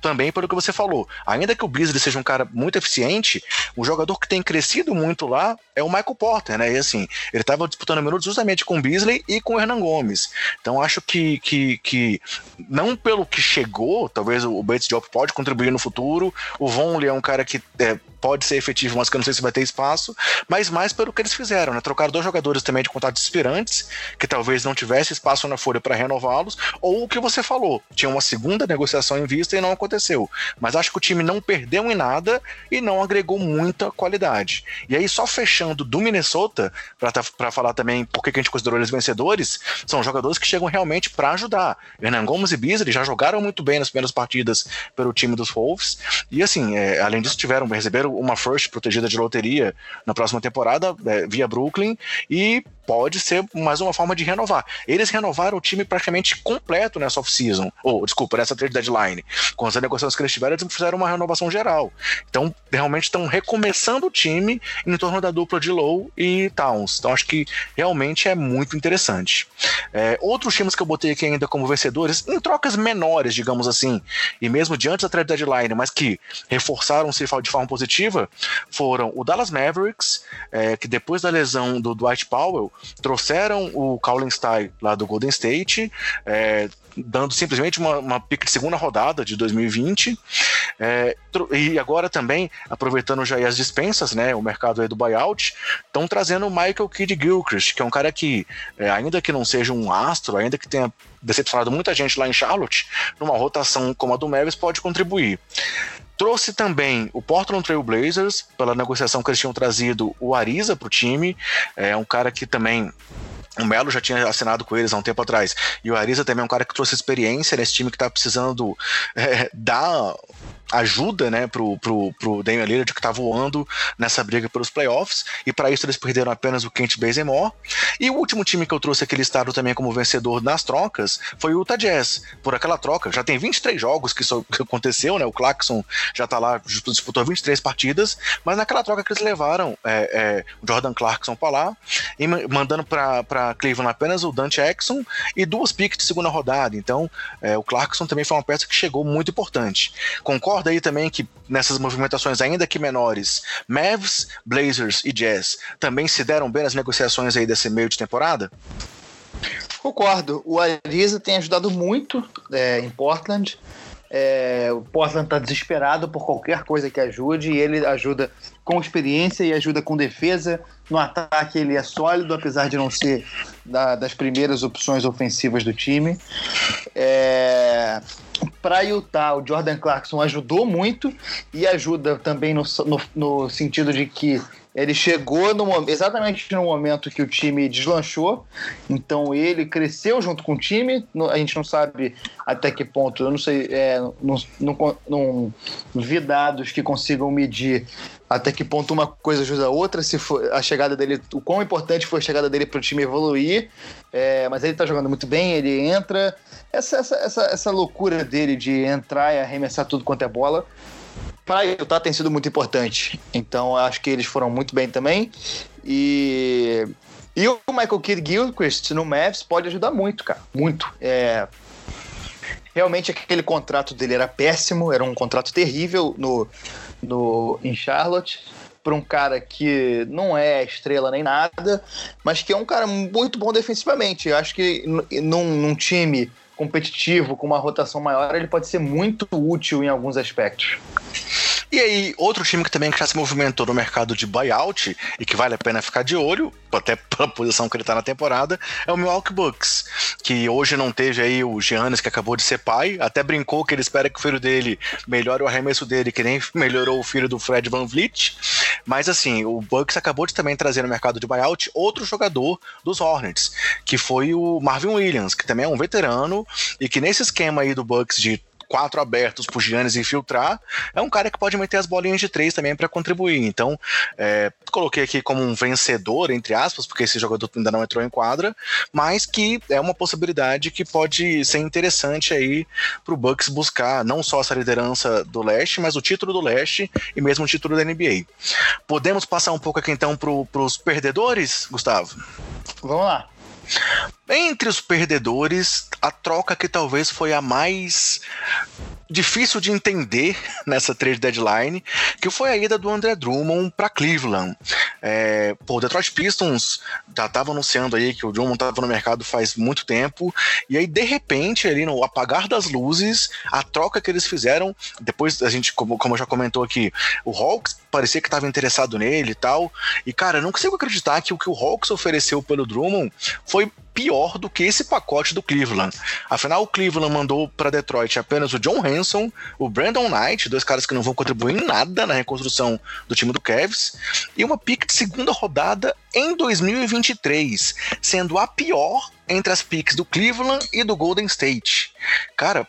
também pelo que você falou, ainda que o Beasley seja um cara muito eficiente, o jogador que tem crescido muito lá é o Michael Porter, né, e assim, ele estava disputando minutos justamente com o Beasley e com o Hernan Gomes. Então acho que, que, que não pelo que chegou, talvez o Bates Diop pode contribuir no futuro. O Vonley é um cara que é, pode ser efetivo, mas que eu não sei se vai ter espaço, mas mais pelo que eles fizeram, né? Trocaram dois jogadores também de contatos expirantes, que talvez não tivesse espaço na folha para renová-los, ou o que você falou, tinha uma segunda negociação em vista e não aconteceu. Mas acho que o time não perdeu em nada e não agregou muita qualidade. E aí, só fechando do Minnesota, para tá, falar também por que a gente considerou eles vencedores, são jogadores que chegam realmente para ajudar. Hernan Gomes e Beasley já jogaram muito bem nas primeiras partidas pelo time dos Wolves, e assim, é, além disso, tiveram, receberam uma first protegida de loteria na próxima temporada, é, via Brooklyn, e pode ser mais uma forma de renovar. Eles renovaram o time praticamente completo nessa off-season, ou desculpa, nessa trade deadline. Com as negociações que eles tiveram, eles fizeram uma renovação geral. Então, realmente estão recomeçando o time em torno da dupla de Low e Towns. Então, acho que realmente é muito interessante. É, outros times que eu botei aqui ainda como vencedores, em trocas menores, digamos assim, e mesmo diante da trade deadline, mas que reforçaram-se de forma positiva, foram o Dallas Mavericks, é, que depois da lesão do Dwight Powell, trouxeram o Colin Stein lá do Golden State, é, dando simplesmente uma, uma pick de segunda rodada de 2020. É, e agora também, aproveitando já as dispensas, né, o mercado aí do buyout, estão trazendo o Michael Kidd Gilchrist, que é um cara que, é, ainda que não seja um astro, ainda que tenha decepcionado muita gente lá em Charlotte, numa rotação como a do Mavis pode contribuir. Trouxe também o Portland Trail Blazers, pela negociação que eles tinham trazido o Ariza para o time. É um cara que também o Melo já tinha assinado com eles há um tempo atrás. E o Ariza também é um cara que trouxe experiência nesse time que está precisando é, dar ajuda, né, pro, pro, pro Damian Lillard que tá voando nessa briga pelos playoffs, e para isso eles perderam apenas o Kent Bazemore. E o último time que eu trouxe aquele estado também como vencedor nas trocas foi o Utah Jazz. Por aquela troca, já tem 23 jogos que isso *laughs* aconteceu, né, o Clarkson já tá lá, disputou 23 partidas, mas naquela troca que eles levaram é, é, o Jordan Clarkson para lá, e mandando para Cleveland apenas o Dante Exxon e duas picks de segunda rodada, então é, o Clarkson também foi uma peça que chegou muito importante. Concordo concorda aí também que nessas movimentações, ainda que menores, Mavs, Blazers e Jazz também se deram bem nas negociações aí desse meio de temporada? Concordo. O Ariza tem ajudado muito é, em Portland. É, o Portland está desesperado por qualquer coisa que ajude e ele ajuda com experiência e ajuda com defesa. No ataque ele é sólido, apesar de não ser da, das primeiras opções ofensivas do time. É, para Utah, o Jordan Clarkson ajudou muito e ajuda também no, no, no sentido de que ele chegou no, exatamente no momento que o time deslanchou, então ele cresceu junto com o time. A gente não sabe até que ponto, eu não sei, é, não, não, não vi dados que consigam medir até que ponto uma coisa ajuda a outra, se a chegada dele, o quão importante foi a chegada dele para o time evoluir. É, mas ele está jogando muito bem, ele entra. Essa, essa, essa, essa loucura dele de entrar e arremessar tudo quanto é bola para Utah tem sido muito importante. Então acho que eles foram muito bem também. E, e o Michael Kidd Gilchrist no Mavs pode ajudar muito, cara. Muito. É, realmente aquele contrato dele era péssimo, era um contrato terrível no, no, em Charlotte. Para um cara que não é estrela nem nada, mas que é um cara muito bom defensivamente. Eu acho que num, num time competitivo, com uma rotação maior, ele pode ser muito útil em alguns aspectos. E aí, outro time que também já se movimentou no mercado de buyout e que vale a pena ficar de olho, até *laughs* pela posição que ele tá na temporada, é o Milwaukee Bucks, que hoje não teve aí o Giannis que acabou de ser pai, até brincou que ele espera que o filho dele melhore o arremesso dele, que nem melhorou o filho do Fred Van Vliet. Mas assim, o Bucks acabou de também trazer no mercado de buyout outro jogador dos Hornets, que foi o Marvin Williams, que também é um veterano e que nesse esquema aí do Bucks de quatro abertos pro Giannis infiltrar, é um cara que pode meter as bolinhas de três também para contribuir. Então, é, coloquei aqui como um vencedor, entre aspas, porque esse jogador ainda não entrou em quadra, mas que é uma possibilidade que pode ser interessante aí pro Bucks buscar não só essa liderança do leste, mas o título do leste e mesmo o título da NBA. Podemos passar um pouco aqui então pro, pros perdedores, Gustavo? Vamos lá. Entre os perdedores, a troca que talvez foi a mais difícil de entender *laughs* nessa trade deadline, que foi a ida do André Drummond para Cleveland. É, pô, Detroit Pistons já estava anunciando aí que o Drummond estava no mercado faz muito tempo, e aí de repente, ali no apagar das luzes, a troca que eles fizeram, depois a gente, como, como já comentou aqui, o Hawks parecia que estava interessado nele e tal, e cara, eu não consigo acreditar que o que o Hawks ofereceu pelo Drummond foi pior do que esse pacote do Cleveland. Afinal, o Cleveland mandou para Detroit apenas o John Hanson, o Brandon Knight, dois caras que não vão contribuir em nada na reconstrução do time do Cavs, e uma pick de segunda rodada em 2023, sendo a pior entre as picks do Cleveland e do Golden State. Cara,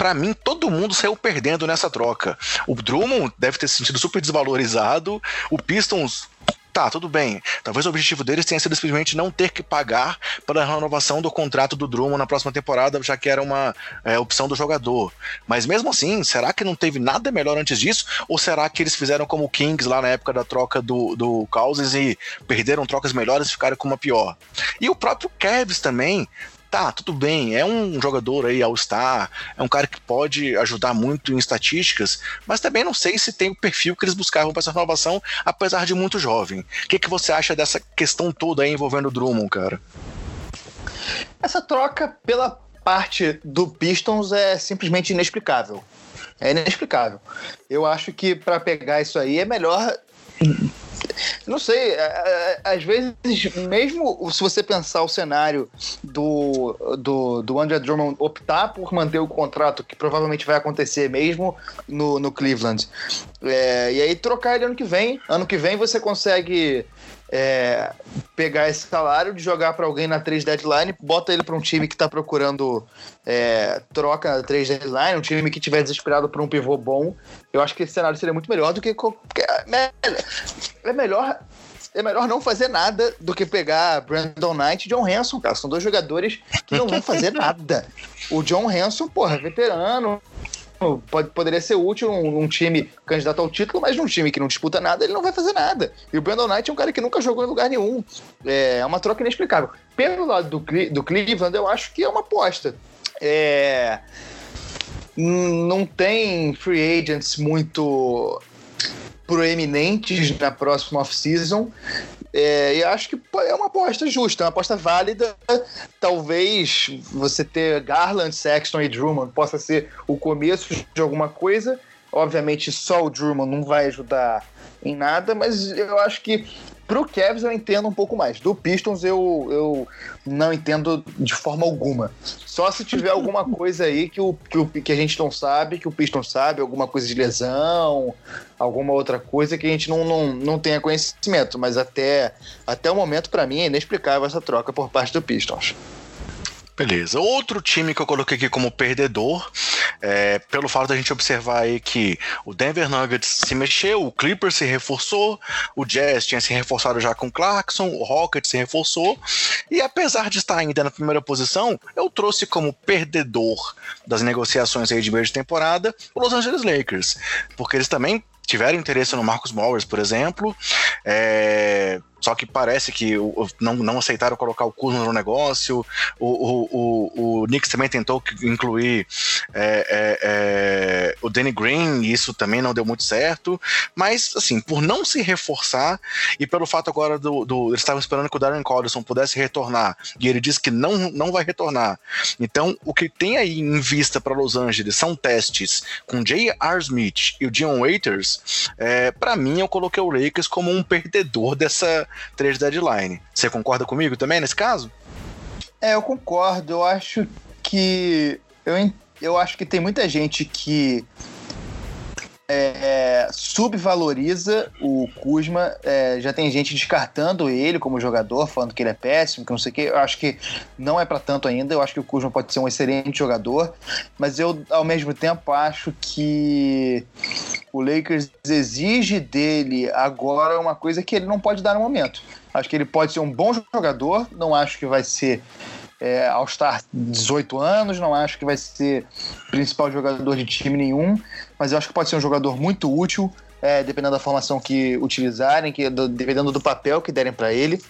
para mim, todo mundo saiu perdendo nessa troca. O Drummond deve ter se sentido super desvalorizado, o Pistons Tá, tudo bem. Talvez o objetivo deles tenha sido simplesmente não ter que pagar pela renovação do contrato do Drummond na próxima temporada, já que era uma é, opção do jogador. Mas mesmo assim, será que não teve nada melhor antes disso? Ou será que eles fizeram como o Kings lá na época da troca do, do Cousins e perderam trocas melhores e ficaram com uma pior? E o próprio Cavs também tá, tudo bem, é um jogador aí All-Star, é um cara que pode ajudar muito em estatísticas, mas também não sei se tem o perfil que eles buscavam para essa renovação, apesar de muito jovem. O que, que você acha dessa questão toda aí envolvendo o Drummond, cara? Essa troca pela parte do Pistons é simplesmente inexplicável. É inexplicável. Eu acho que para pegar isso aí é melhor não sei, é, é, às vezes, mesmo se você pensar o cenário do, do, do André Drummond optar por manter o contrato, que provavelmente vai acontecer mesmo no, no Cleveland, é, e aí trocar ele ano que vem. Ano que vem você consegue é, pegar esse salário, de jogar para alguém na 3 deadline, bota ele para um time que está procurando é, troca na 3 deadline, um time que tiver desesperado por um pivô bom. Eu acho que esse cenário seria muito melhor do que. É melhor. É melhor não fazer nada do que pegar Brandon Knight e John Hanson, cara. São dois jogadores que não vão fazer *laughs* nada. O John Hanson, porra, veterano, pode, poderia ser útil num, num, time candidato ao título, mas num time que não disputa nada, ele não vai fazer nada. E o Brandon Knight é um cara que nunca jogou em lugar nenhum. É, é uma troca inexplicável. Pelo lado do, do Cleveland, eu acho que é uma aposta. É, não tem free agents muito proeminentes na próxima off-season. É, e acho que é uma aposta justa, uma aposta válida. Talvez você ter Garland, Sexton e Drummond possa ser o começo de alguma coisa. Obviamente, só o Drummond não vai ajudar em nada, mas eu acho que Pro Cavs eu entendo um pouco mais. Do Pistons eu, eu não entendo de forma alguma. Só se tiver alguma *laughs* coisa aí que, o, que, o, que a gente não sabe, que o Pistons sabe, alguma coisa de lesão, alguma outra coisa que a gente não, não, não tenha conhecimento. Mas até, até o momento, para mim, é inexplicável essa troca por parte do Pistons. Beleza. Outro time que eu coloquei aqui como perdedor, é, pelo fato da gente observar aí que o Denver Nuggets se mexeu, o Clippers se reforçou, o Jazz tinha se reforçado já com o Clarkson, o Rockets se reforçou, e apesar de estar ainda na primeira posição, eu trouxe como perdedor das negociações aí de meio de temporada o Los Angeles Lakers, porque eles também tiveram interesse no Marcus Morris, por exemplo, é, só que parece que não, não aceitaram colocar o Kuzma no negócio. O, o, o, o Knicks também tentou incluir é, é, é, o Danny Green, e isso também não deu muito certo. Mas, assim, por não se reforçar e pelo fato agora do. do eles estavam esperando que o Darren Collison pudesse retornar, e ele disse que não, não vai retornar. Então, o que tem aí em vista para Los Angeles são testes com J.R. Smith e o Dion Waiters. É, para mim, eu coloquei o Lakers como um perdedor dessa trade deadline. Você concorda comigo também nesse caso? É, eu concordo. Eu acho que. Eu, eu acho que tem muita gente que é, subvaloriza o Kuzma. É, já tem gente descartando ele como jogador, falando que ele é péssimo, que não sei o quê. Eu acho que não é para tanto ainda. Eu acho que o Kuzma pode ser um excelente jogador, mas eu, ao mesmo tempo, acho que o Lakers exige dele agora uma coisa que ele não pode dar no momento. Acho que ele pode ser um bom jogador, não acho que vai ser é, All-Star 18 anos, não acho que vai ser principal jogador de time nenhum, mas eu acho que pode ser um jogador muito útil, é, dependendo da formação que utilizarem, que, do, dependendo do papel que derem para ele.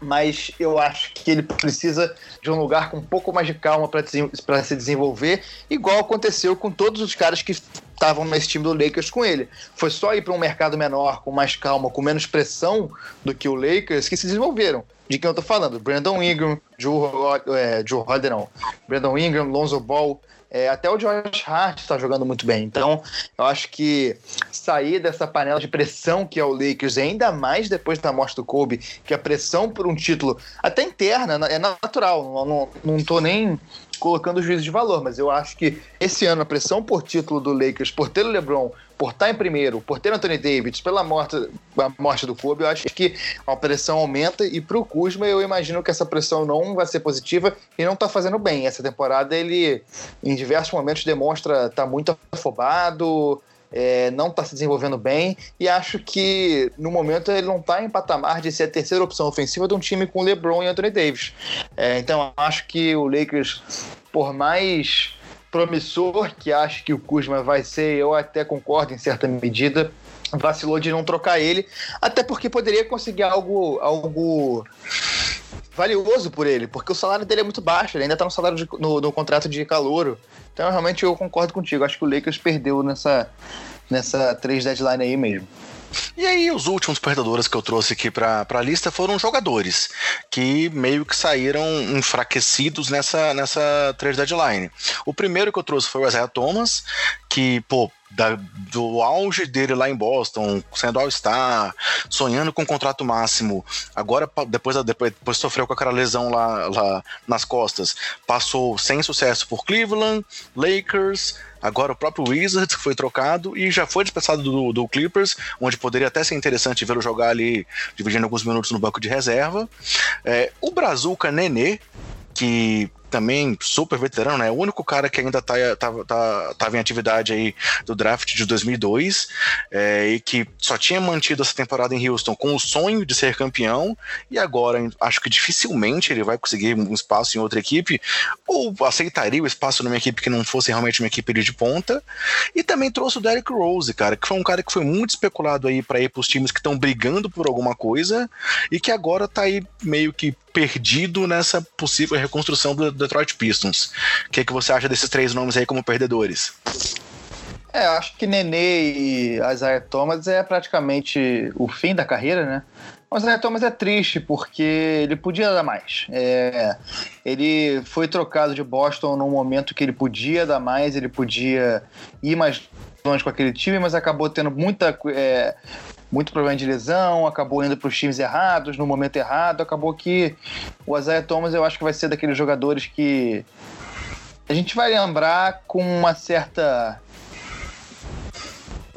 Mas eu acho que ele precisa de um lugar com um pouco mais de calma para se desenvolver, igual aconteceu com todos os caras que estavam nesse time do Lakers com ele. Foi só ir para um mercado menor, com mais calma, com menos pressão do que o Lakers, que se desenvolveram. De quem eu tô falando? Brandon Ingram, Joe, é, Joe não. Brandon Ingram, Lonzo Ball, é, até o Josh Hart está jogando muito bem. Então, eu acho que sair dessa panela de pressão que é o Lakers, ainda mais depois da morte do Kobe, que a pressão por um título, até interna, é natural. Não, não, não tô nem colocando juízo de valor, mas eu acho que esse ano a pressão por título do Lakers, por ter o LeBron, por estar em primeiro, por ter Anthony Davis, pela morte, a morte do Kobe, eu acho que a pressão aumenta e para o Kuzma eu imagino que essa pressão não vai ser positiva e não está fazendo bem. Essa temporada ele, em diversos momentos, demonstra estar tá muito afobado, é, não está se desenvolvendo bem e acho que no momento ele não está em patamar de ser a terceira opção ofensiva de um time com LeBron e Anthony Davis. É, então acho que o Lakers, por mais promissor que acho que o Kuzma vai ser, eu até concordo em certa medida, vacilou de não trocar ele, até porque poderia conseguir algo, algo valioso por ele, porque o salário dele é muito baixo, ele ainda está no salário de, no, no, contrato de calouro. Então realmente eu concordo contigo, acho que o Lakers perdeu nessa nessa três deadline aí mesmo. E aí, os últimos perdedores que eu trouxe aqui para a lista foram jogadores que meio que saíram enfraquecidos nessa, nessa trade deadline. O primeiro que eu trouxe foi o Isaiah Thomas, que, pô, da, do auge dele lá em Boston, sendo All-Star, sonhando com contrato máximo. Agora, depois, depois, depois sofreu com aquela lesão lá, lá nas costas, passou sem sucesso por Cleveland, Lakers, agora o próprio Wizards, foi trocado e já foi dispensado do, do Clippers, onde poderia até ser interessante vê-lo jogar ali, dividindo alguns minutos no banco de reserva. É, o Brazuca Nenê, que também super veterano, né? O único cara que ainda tá, tá, tá, tava em atividade aí do draft de 2002 é, e que só tinha mantido essa temporada em Houston com o sonho de ser campeão e agora acho que dificilmente ele vai conseguir um espaço em outra equipe ou aceitaria o espaço numa equipe que não fosse realmente uma equipe de ponta. E também trouxe o Derrick Rose, cara, que foi um cara que foi muito especulado aí para ir para os times que estão brigando por alguma coisa e que agora tá aí meio que perdido nessa possível reconstrução do Detroit Pistons. O que, é que você acha desses três nomes aí como perdedores? É, acho que Nenê e Isaiah Thomas é praticamente o fim da carreira, né? O Isaiah Thomas é triste porque ele podia dar mais. É, ele foi trocado de Boston num momento que ele podia dar mais, ele podia ir mais longe com aquele time, mas acabou tendo muita. É, muito problema de lesão, acabou indo para os times errados, no momento errado, acabou que o Isaiah Thomas eu acho que vai ser daqueles jogadores que a gente vai lembrar com uma certa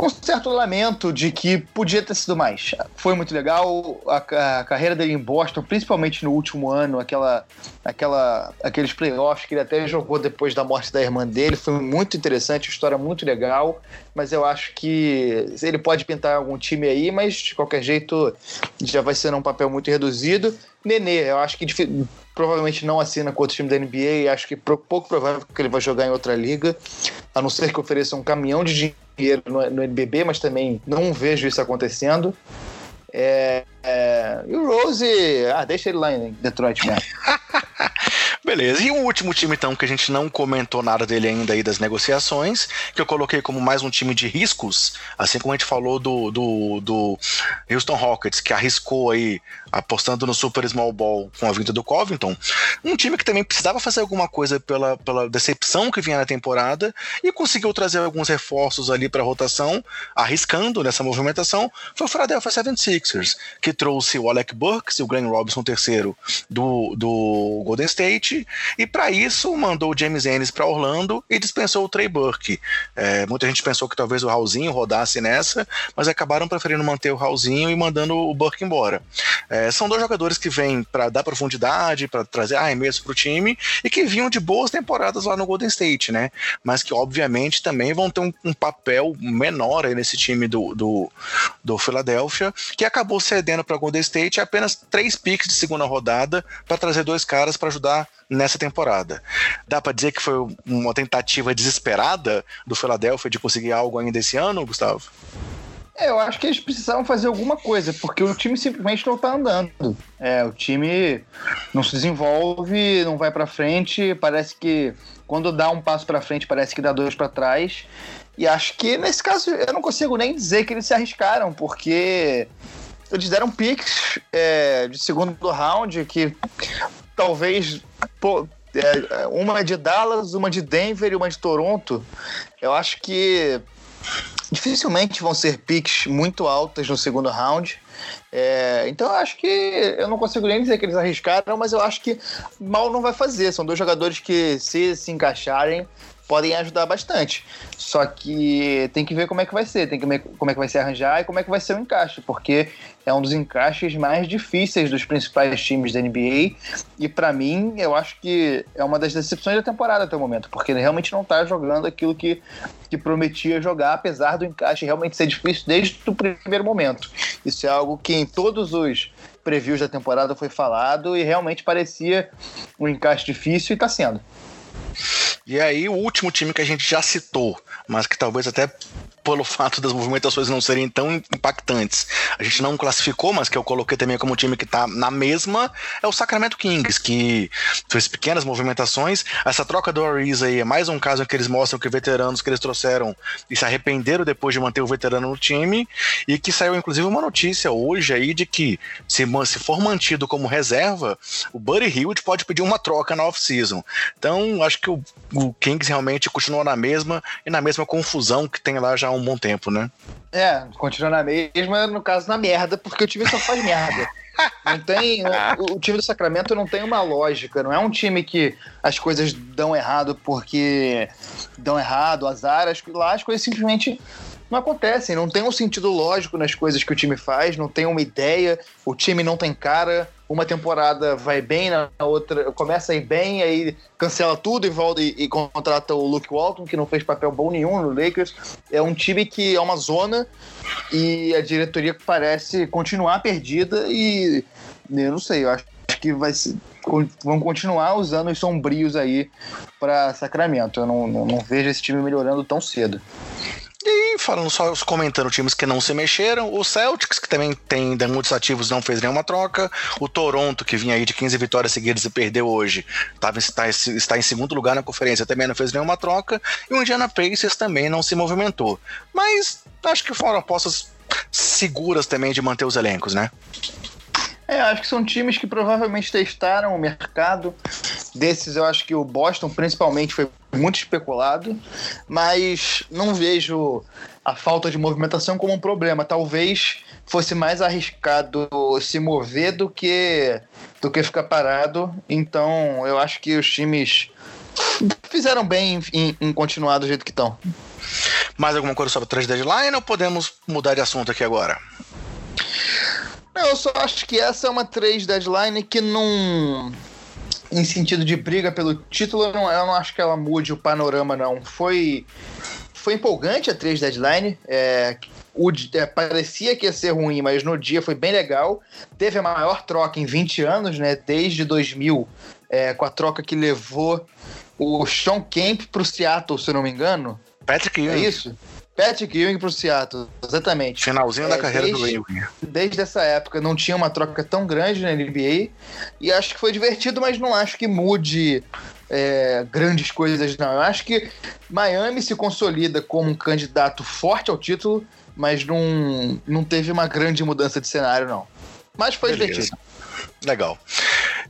um certo lamento de que podia ter sido mais. Foi muito legal a, a, carreira dele em Boston, principalmente no último ano, aquela, aquela, aqueles playoffs que ele até jogou depois da morte da irmã dele, foi muito interessante, história muito legal, mas eu acho que ele pode pintar algum time aí, mas de qualquer jeito já vai ser um papel muito reduzido. Nenê, eu acho que provavelmente não assina com outro time da NBA, acho que pouco provável que ele vai jogar em outra liga, a não ser que ofereça um caminhão de dinheiro dinheiro no, no NBB, mas também não vejo isso acontecendo. É, é, e o Rose, ah, deixa ele lá em Detroit mesmo. *laughs* Beleza, e o último time, então, que a gente não comentou nada dele ainda aí das negociações, que eu coloquei como mais um time de riscos, assim como a gente falou do, do, do Houston Rockets, que arriscou aí apostando no Super Small Ball com a vinda do Covington, um time que também precisava fazer alguma coisa pela, pela decepção que vinha na temporada e conseguiu trazer alguns reforços ali para a rotação, arriscando nessa movimentação, foi o Philadelphia 76ers, que trouxe o Alec Burks e o Glenn Robinson terceiro do, do Golden State, e para isso mandou o James Ennis para Orlando e dispensou o Trey Burke. É, muita gente pensou que talvez o Raulzinho rodasse nessa, mas acabaram preferindo manter o Raulzinho e mandando o Burke embora. É, são dois jogadores que vêm para dar profundidade, para trazer arremesso para o time e que vinham de boas temporadas lá no Golden State, né? Mas que obviamente também vão ter um, um papel menor nesse time do, do, do Philadelphia, que acabou cedendo para Golden State apenas três picks de segunda rodada para trazer dois caras para ajudar nessa temporada. Dá para dizer que foi uma tentativa desesperada do Philadelphia de conseguir algo ainda esse ano, Gustavo? É, eu acho que eles precisavam fazer alguma coisa, porque o time simplesmente não tá andando. É, o time não se desenvolve, não vai para frente, parece que quando dá um passo para frente, parece que dá dois para trás. E acho que nesse caso eu não consigo nem dizer que eles se arriscaram, porque eles deram picks é, de segundo round que talvez pô, é, uma de Dallas, uma de Denver e uma de Toronto. Eu acho que dificilmente vão ser picks muito altas no segundo round. É, então eu acho que eu não consigo nem dizer que eles arriscaram, mas eu acho que mal não vai fazer. São dois jogadores que, se se encaixarem, podem ajudar bastante. Só que tem que ver como é que vai ser, tem que ver como é que vai se arranjar e como é que vai ser o encaixe, porque é um dos encaixes mais difíceis dos principais times da NBA. E para mim, eu acho que é uma das decepções da temporada até o momento, porque ele realmente não tá jogando aquilo que, que prometia jogar, apesar do encaixe realmente ser difícil desde o primeiro momento. Isso é algo que em todos os previews da temporada foi falado e realmente parecia um encaixe difícil e está sendo. E aí, o último time que a gente já citou, mas que talvez até pelo fato das movimentações não serem tão impactantes. A gente não classificou, mas que eu coloquei também como time que está na mesma, é o Sacramento Kings, que fez pequenas movimentações. Essa troca do Ariza aí é mais um caso em que eles mostram que veteranos que eles trouxeram e se arrependeram depois de manter o veterano no time, e que saiu inclusive uma notícia hoje aí de que se, se for mantido como reserva, o Buddy Hield pode pedir uma troca na off-season. Então, acho que o, o Kings realmente continua na mesma e na mesma confusão que tem lá já há bom tempo, né? É, continua na mesma, no caso, na merda, porque o time só faz merda. *laughs* Não tem. O, o, time do Sacramento não tem uma lógica. Não é um time que as coisas dão errado porque dão errado, azar. As, lá as coisas simplesmente não acontecem. Não tem um sentido lógico nas coisas que o time faz, não tem uma ideia, o time não tem cara uma temporada vai bem, na outra começa a ir bem, aí cancela tudo e volta e, e, contrata o Luke Walton, que não fez papel bom nenhum no Lakers. É um time que é uma zona e a diretoria parece continuar perdida e eu não sei, eu acho que vai ser, vão continuar usando os sombrios aí para Sacramento. Eu não, não, não vejo esse time melhorando tão cedo. E falando só, comentando times que não se mexeram, o Celtics, que também tem muitos ativos, não fez nenhuma troca. O Toronto, que vinha aí de 15 vitórias seguidas e perdeu hoje, tava, está, está em segundo lugar na conferência, também não fez nenhuma troca. E o Indiana Pacers também não se movimentou. Mas acho que foram apostas seguras também de manter os elencos, né? É, acho que são times que provavelmente testaram o mercado. Desses, eu acho que o Boston, principalmente, foi muito especulado, mas não vejo a falta de movimentação como um problema. Talvez fosse mais arriscado se mover do que do que ficar parado. Então, eu acho que os times fizeram bem em, em continuar do jeito que estão. Mais alguma coisa sobre a trade deadline ou podemos mudar de assunto aqui agora? Não, eu só acho que essa é uma trade deadline que não. Em sentido de briga pelo título, eu não, eu não acho que ela mude o panorama, não. Foi. Foi empolgante a trade deadline. É, o, é, parecia que ia ser ruim, mas no dia foi bem legal. Teve a maior troca em 20 anos, né? Desde 2000, é, com a troca que levou o Sean Kemp para o Seattle, se eu não me engano. Patrick Ewing. É isso? Patrick Ewing para o Seattle, exatamente. Finalzinho é, da carreira desde, do Ewing. Desde essa época não tinha uma troca tão grande na NBA e acho que foi divertido, mas não acho que mude é, grandes coisas, não. Eu acho que Miami se consolida como um candidato forte ao título, mas não, não teve uma grande mudança de cenário, não. Mas foi Beleza. divertido. Legal.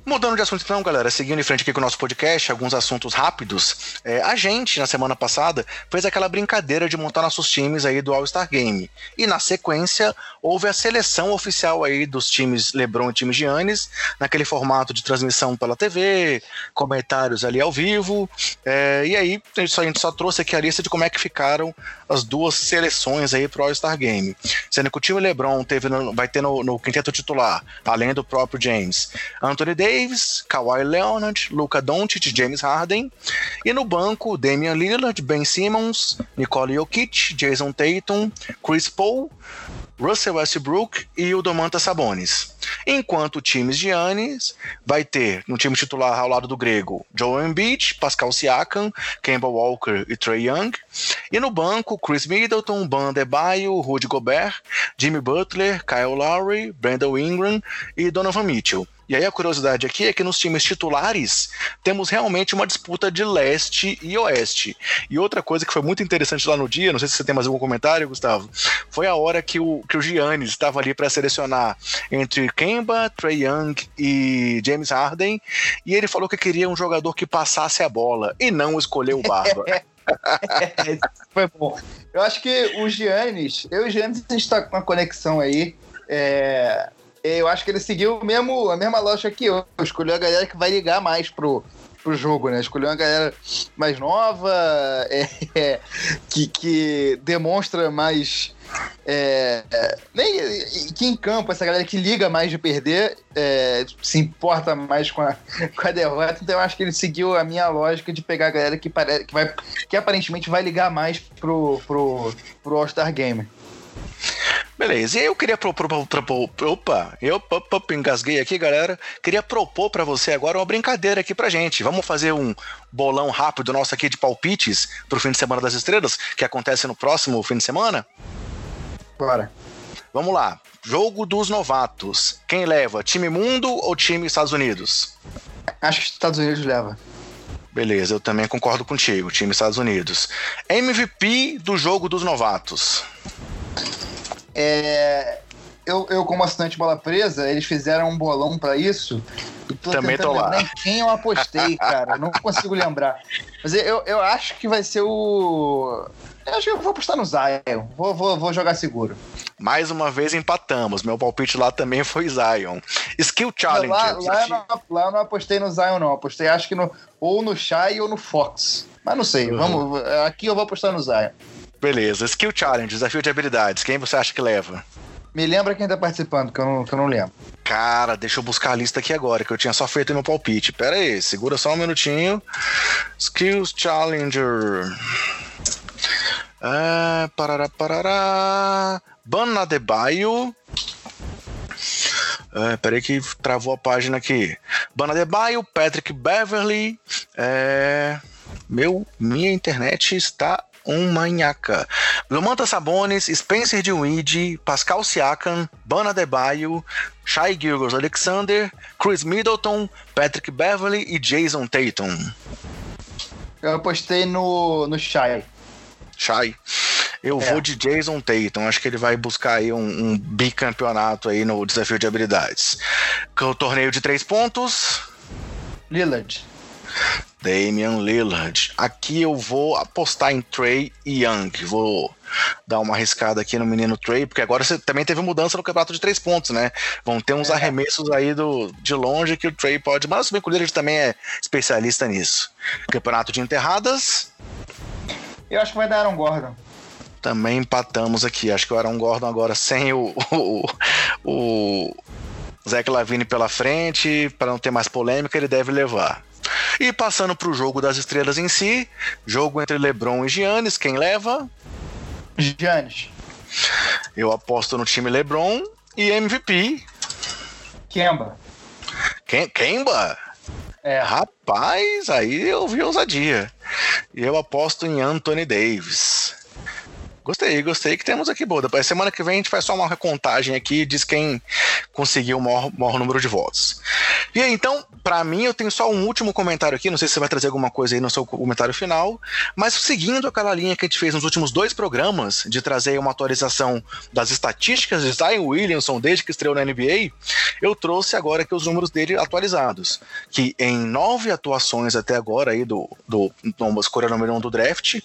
Mudando de assunto então, galera, seguindo em frente aqui com o nosso podcast, alguns assuntos rápidos. É, a gente, na semana passada, fez aquela brincadeira de montar nossos times aí do All-Star Game. E na sequência, houve a seleção oficial aí dos times LeBron e times Giannis, naquele formato de transmissão pela TV, comentários ali ao vivo. É, e aí, a gente, só, a gente só trouxe aqui a lista de como é que ficaram as duas seleções aí pro All-Star Game. Sendo que o time LeBron teve no, vai ter no, no quinteto titular, além do próprio James, Anthony Davis, Kawhi Leonard, Luca Doncic, James Harden. E no banco, Damian Lillard, Ben Simmons, Nicole Jokic, Jason Tatum, Chris Paul, Russell Westbrook e o Domantas Sabonis. Enquanto times de Giannis vai ter no time titular ao lado do grego Joel Embiid, Pascal Siakam, Kemba Walker e Trey Young. E no banco Chris Middleton, Ban Debaio, Rudy Gobert, Jimmy Butler, Kyle Lowry, Brandon Ingram e Donovan Mitchell. E aí a curiosidade aqui é que nos times titulares temos realmente uma disputa de leste e oeste. E outra coisa que foi muito interessante lá no dia, não sei se você tem mais algum comentário, Gustavo, foi a hora que o, que o Giannis estava ali para selecionar entre Kemba, Trey Young e James Harden, e ele falou que queria um jogador que passasse a bola e não escolheu o Barba. *laughs* foi bom. Eu acho que o Giannis, eu e o Giannis, a gente tá com uma conexão aí. É, eu acho que ele seguiu mesmo, a mesma lógica que eu. Escolheu a galera que vai ligar mais pro, pro jogo, né? Escolheu uma galera mais nova, *laughs* é, é, que, que demonstra mais. É, nem que em campo, essa galera que liga mais de perder, é, se importa mais com a, *laughs* com a derrota. Então eu acho que ele seguiu a minha lógica de pegar a galera que, pare, que, vai, que aparentemente vai ligar mais pro, pro, pro All-Star Game. Beleza, e aí eu queria propor. opa, eu engasguei aqui, galera. Queria propor para você agora uma brincadeira aqui pra gente. Vamos fazer um bolão rápido nosso aqui de palpites pro fim de semana das estrelas, que acontece no próximo fim de semana? Bora. Vamos lá. Jogo dos novatos. Quem leva? Time mundo ou time Estados Unidos? Acho que Estados Unidos leva. Beleza, eu também concordo contigo, time Estados Unidos. MVP do jogo dos novatos. É, eu, eu, como assinante bola presa, eles fizeram um bolão para isso. Tô Também tô lá. Nem quem eu apostei, cara. não consigo lembrar. Mas eu, eu acho que vai ser o. Eu acho que eu vou apostar no Zion. Vou, vou, vou jogar seguro. Mais uma vez empatamos. Meu palpite lá também foi Zion. Skill Challenge. Lá, lá, eu não, lá eu não apostei no Zion, não. Apostei acho que no, ou no Shai ou no Fox. Mas não sei. Uhum. Vamos, aqui eu vou apostar no Zion. Beleza. Skill Challenge, desafio de habilidades. Quem você acha que leva? Me lembra quem tá participando, que eu não, que eu não lembro. Cara, deixa eu buscar a lista aqui agora, que eu tinha só feito meu palpite. Pera aí, segura só um minutinho. Skills Challenger. É, parará, parará. Bana de Baio. É, peraí que travou a página aqui. Bana de Baio, Patrick Beverly. É, meu, minha internet está um manhaca. Lumanta Sabonis, Spencer Dinwiddie, Pascal Siakam, Bana Debaio, Shai Gilgos Alexander, Chris Middleton, Patrick Beverly e Jason Tatum. Eu apostei no, no Shai. Shai. Eu é. vou de Jason Tatum. Acho que ele vai buscar aí um, um bicampeonato aí no desafio de habilidades. O torneio de três pontos. Lillard. Damian Lillard. Aqui eu vou apostar em Trey Young. Vou dar uma arriscada aqui no menino Trey, porque agora você também teve mudança no campeonato de três pontos, né? Vão ter uns é. arremessos aí do, de longe que o Trey pode. Mas o Lillard também é especialista nisso. Campeonato de enterradas. Eu acho que vai dar Aaron Gordon. Também empatamos aqui. Acho que o Aaron Gordon agora sem o, *laughs* o, o Zach Lavine pela frente, para não ter mais polêmica, ele deve levar. E passando para o jogo das estrelas em si, jogo entre LeBron e Giannis, quem leva? Giannis. Eu aposto no time LeBron e MVP. Kemba. Quem, Kemba? É. Rapaz, aí eu vi ousadia. E eu aposto em Anthony Davis. Gostei, gostei que temos aqui boa. Semana que vem a gente faz só uma recontagem aqui e diz quem conseguiu o maior, maior número de votos. E aí, então, para mim, eu tenho só um último comentário aqui. Não sei se você vai trazer alguma coisa aí no seu comentário final. Mas seguindo aquela linha que a gente fez nos últimos dois programas, de trazer uma atualização das estatísticas de Zion Williamson desde que estreou na NBA, eu trouxe agora aqui os números dele atualizados. Que em nove atuações até agora aí do, do, do escolha número um do draft,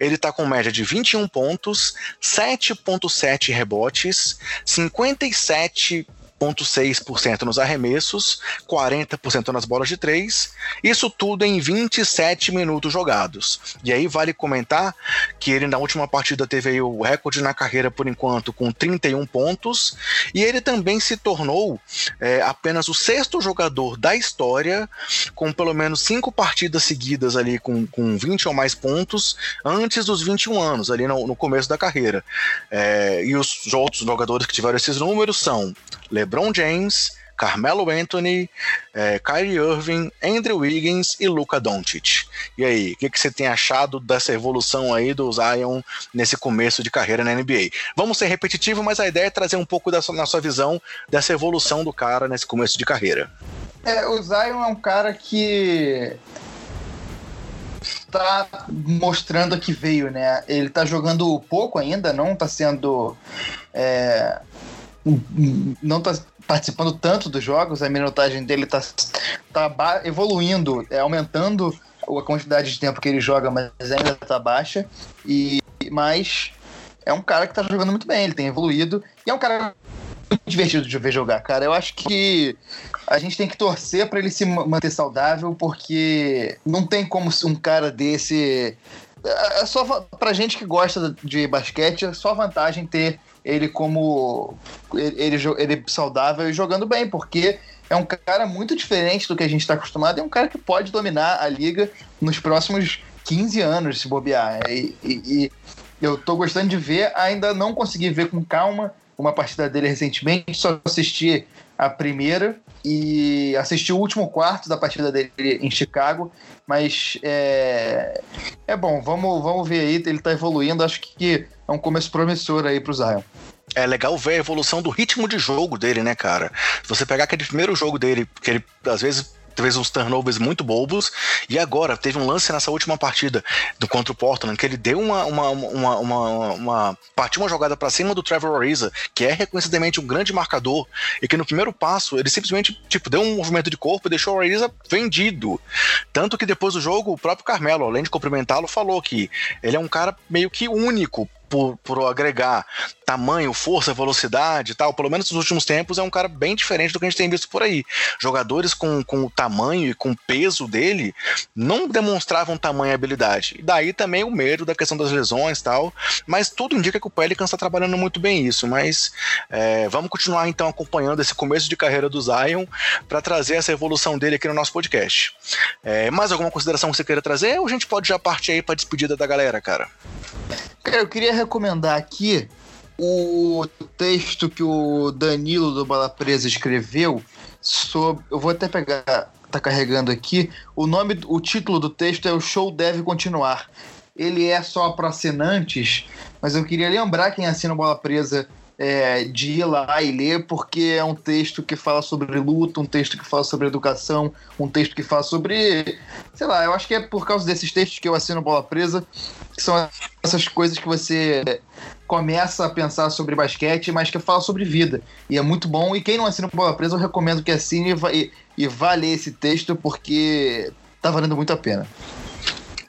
ele tá com média de 21 pontos pontos, 7,7 rebotes, 57 0,6% nos arremessos, 40% nas bolas de três, isso tudo em 27 minutos jogados. E aí vale comentar que ele na última partida teve o recorde na carreira por enquanto com 31 pontos, e ele também se tornou é, apenas o sexto jogador da história com pelo menos cinco partidas seguidas ali com, com 20 ou mais pontos antes dos 21 anos, ali no, no começo da carreira. É, e os outros jogadores que tiveram esses números são LeBron James, Carmelo Anthony, é, Kyrie Irving, Andrew Wiggins e Luca Doncic. E aí, o que, que, você tem achado dessa evolução aí do Zion nesse começo de carreira na NBA? Vamos ser repetitivo, mas a ideia é trazer um pouco da sua, na sua visão dessa evolução do cara nesse começo de carreira. É, o Zion é um cara que está mostrando que veio, né? Ele está jogando pouco ainda, não está sendo é, não está participando tanto dos jogos, a minutagem dele está tá evoluindo, é, aumentando a quantidade de tempo que ele joga, mas ainda está baixa. E, mas é um cara que está jogando muito bem, ele tem evoluído, e é um cara muito divertido de ver jogar, cara. Eu acho que a gente tem que torcer para ele se manter saudável, porque não tem como um cara desse. É, é só pra gente que gosta de basquete, é só vantagem ter ele como ele, ele, ele saudável e jogando bem, porque é um cara muito diferente do que a gente está acostumado, é um cara que pode dominar a liga nos próximos 15 anos, se bobear. E, e, e eu tô gostando de ver, ainda não consegui ver com calma uma partida dele recentemente, só assisti a primeira e assisti o último quarto da partida dele em Chicago, mas é, é bom, vamos, vamos ver aí, ele tá evoluindo, acho que é um começo promissor aí pro Zion. É legal ver a evolução do ritmo de jogo dele, né, cara? Se você pegar aquele primeiro jogo dele, que ele às vezes fez uns turnovers muito bobos. E agora, teve um lance nessa última partida do contra o Portland que ele deu uma. uma, uma, uma, uma partiu uma jogada para cima do Trevor Ariza, que é reconhecidamente um grande marcador, e que no primeiro passo ele simplesmente tipo, deu um movimento de corpo e deixou o Ariza vendido. Tanto que depois do jogo, o próprio Carmelo, além de cumprimentá-lo, falou que ele é um cara meio que único por, por agregar tamanho, força, velocidade e tal, pelo menos nos últimos tempos, é um cara bem diferente do que a gente tem visto por aí. Jogadores com, com o tamanho e com o peso dele não demonstravam tamanho e habilidade. E daí também o medo da questão das lesões e tal, mas tudo indica que o Pelicans está trabalhando muito bem isso. Mas é, vamos continuar então acompanhando esse começo de carreira do Zion para trazer essa evolução dele aqui no nosso podcast. É, mais alguma consideração que você queira trazer ou a gente pode já partir aí para despedida da galera, cara? Cara, eu queria recomendar aqui o texto que o Danilo do Bala Presa escreveu sobre. Eu vou até pegar. Tá carregando aqui. O nome, o título do texto é O Show Deve Continuar. Ele é só para assinantes, mas eu queria lembrar quem assina o Bola Presa é, de ir lá e ler, porque é um texto que fala sobre luta, um texto que fala sobre educação, um texto que fala sobre. Sei lá, eu acho que é por causa desses textos que eu assino Bola Presa, que são essas coisas que você começa a pensar sobre basquete, mas que fala sobre vida. E é muito bom. E quem não assina Bola Presa, eu recomendo que assine e, e vá ler esse texto, porque tá valendo muito a pena.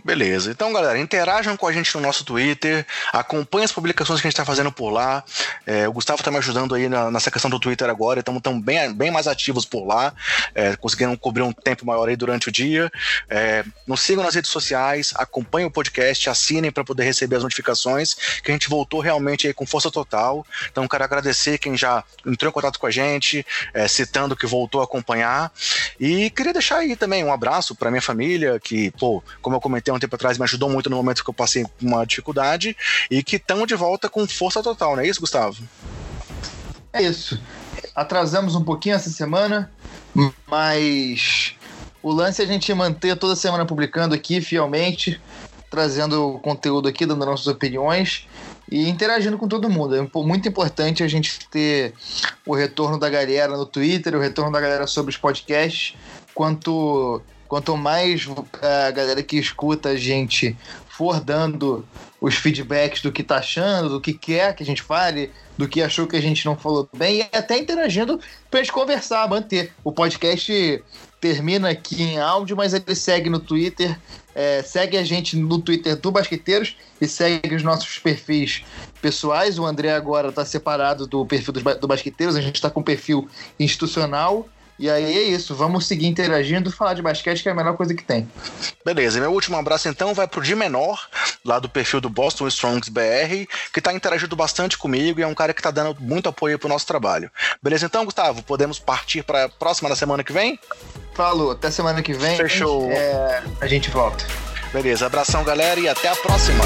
Beleza. Então, galera, interajam com a gente no nosso Twitter, acompanhem as publicações que a gente está fazendo por lá. É, o Gustavo está me ajudando aí na, nessa questão do Twitter agora, estamos tão bem, bem mais ativos por lá, é, conseguindo cobrir um tempo maior aí durante o dia. É, nos sigam nas redes sociais, acompanhem o podcast, assinem para poder receber as notificações, que a gente voltou realmente aí com força total. Então, quero agradecer quem já entrou em contato com a gente, é, citando que voltou a acompanhar. E queria deixar aí também um abraço para minha família, que, pô, como eu comentei um tempo atrás, me ajudou muito no momento que eu passei uma dificuldade e que estão de volta com força total, não é isso, Gustavo? É isso. Atrasamos um pouquinho essa semana, mas o lance é a gente manter toda semana publicando aqui fielmente, trazendo conteúdo aqui, dando nossas opiniões e interagindo com todo mundo. É muito importante a gente ter o retorno da galera no Twitter, o retorno da galera sobre os podcasts, quanto Quanto mais é, a galera que escuta a gente for dando os feedbacks do que tá achando, do que quer que a gente fale, do que achou que a gente não falou bem, e até interagindo pra gente conversar, manter. O podcast termina aqui em áudio, mas ele segue no Twitter. É, segue a gente no Twitter do Basqueteiros e segue os nossos perfis pessoais. O André agora está separado do perfil do, Basqueteiros, a gente está com perfil institucional. E aí é isso, vamos seguir interagindo, falar de basquete, que é a melhor coisa que tem. Beleza, e meu último abraço então vai pro Di Menor, lá do perfil do Boston Strongs BR, que tá interagindo bastante comigo e é um cara que tá dando muito apoio pro nosso trabalho. Beleza então, Gustavo? Podemos partir pra próxima da semana que vem? Falou, até semana que vem. Fechou. É, a gente volta. Beleza, abração galera e até a próxima.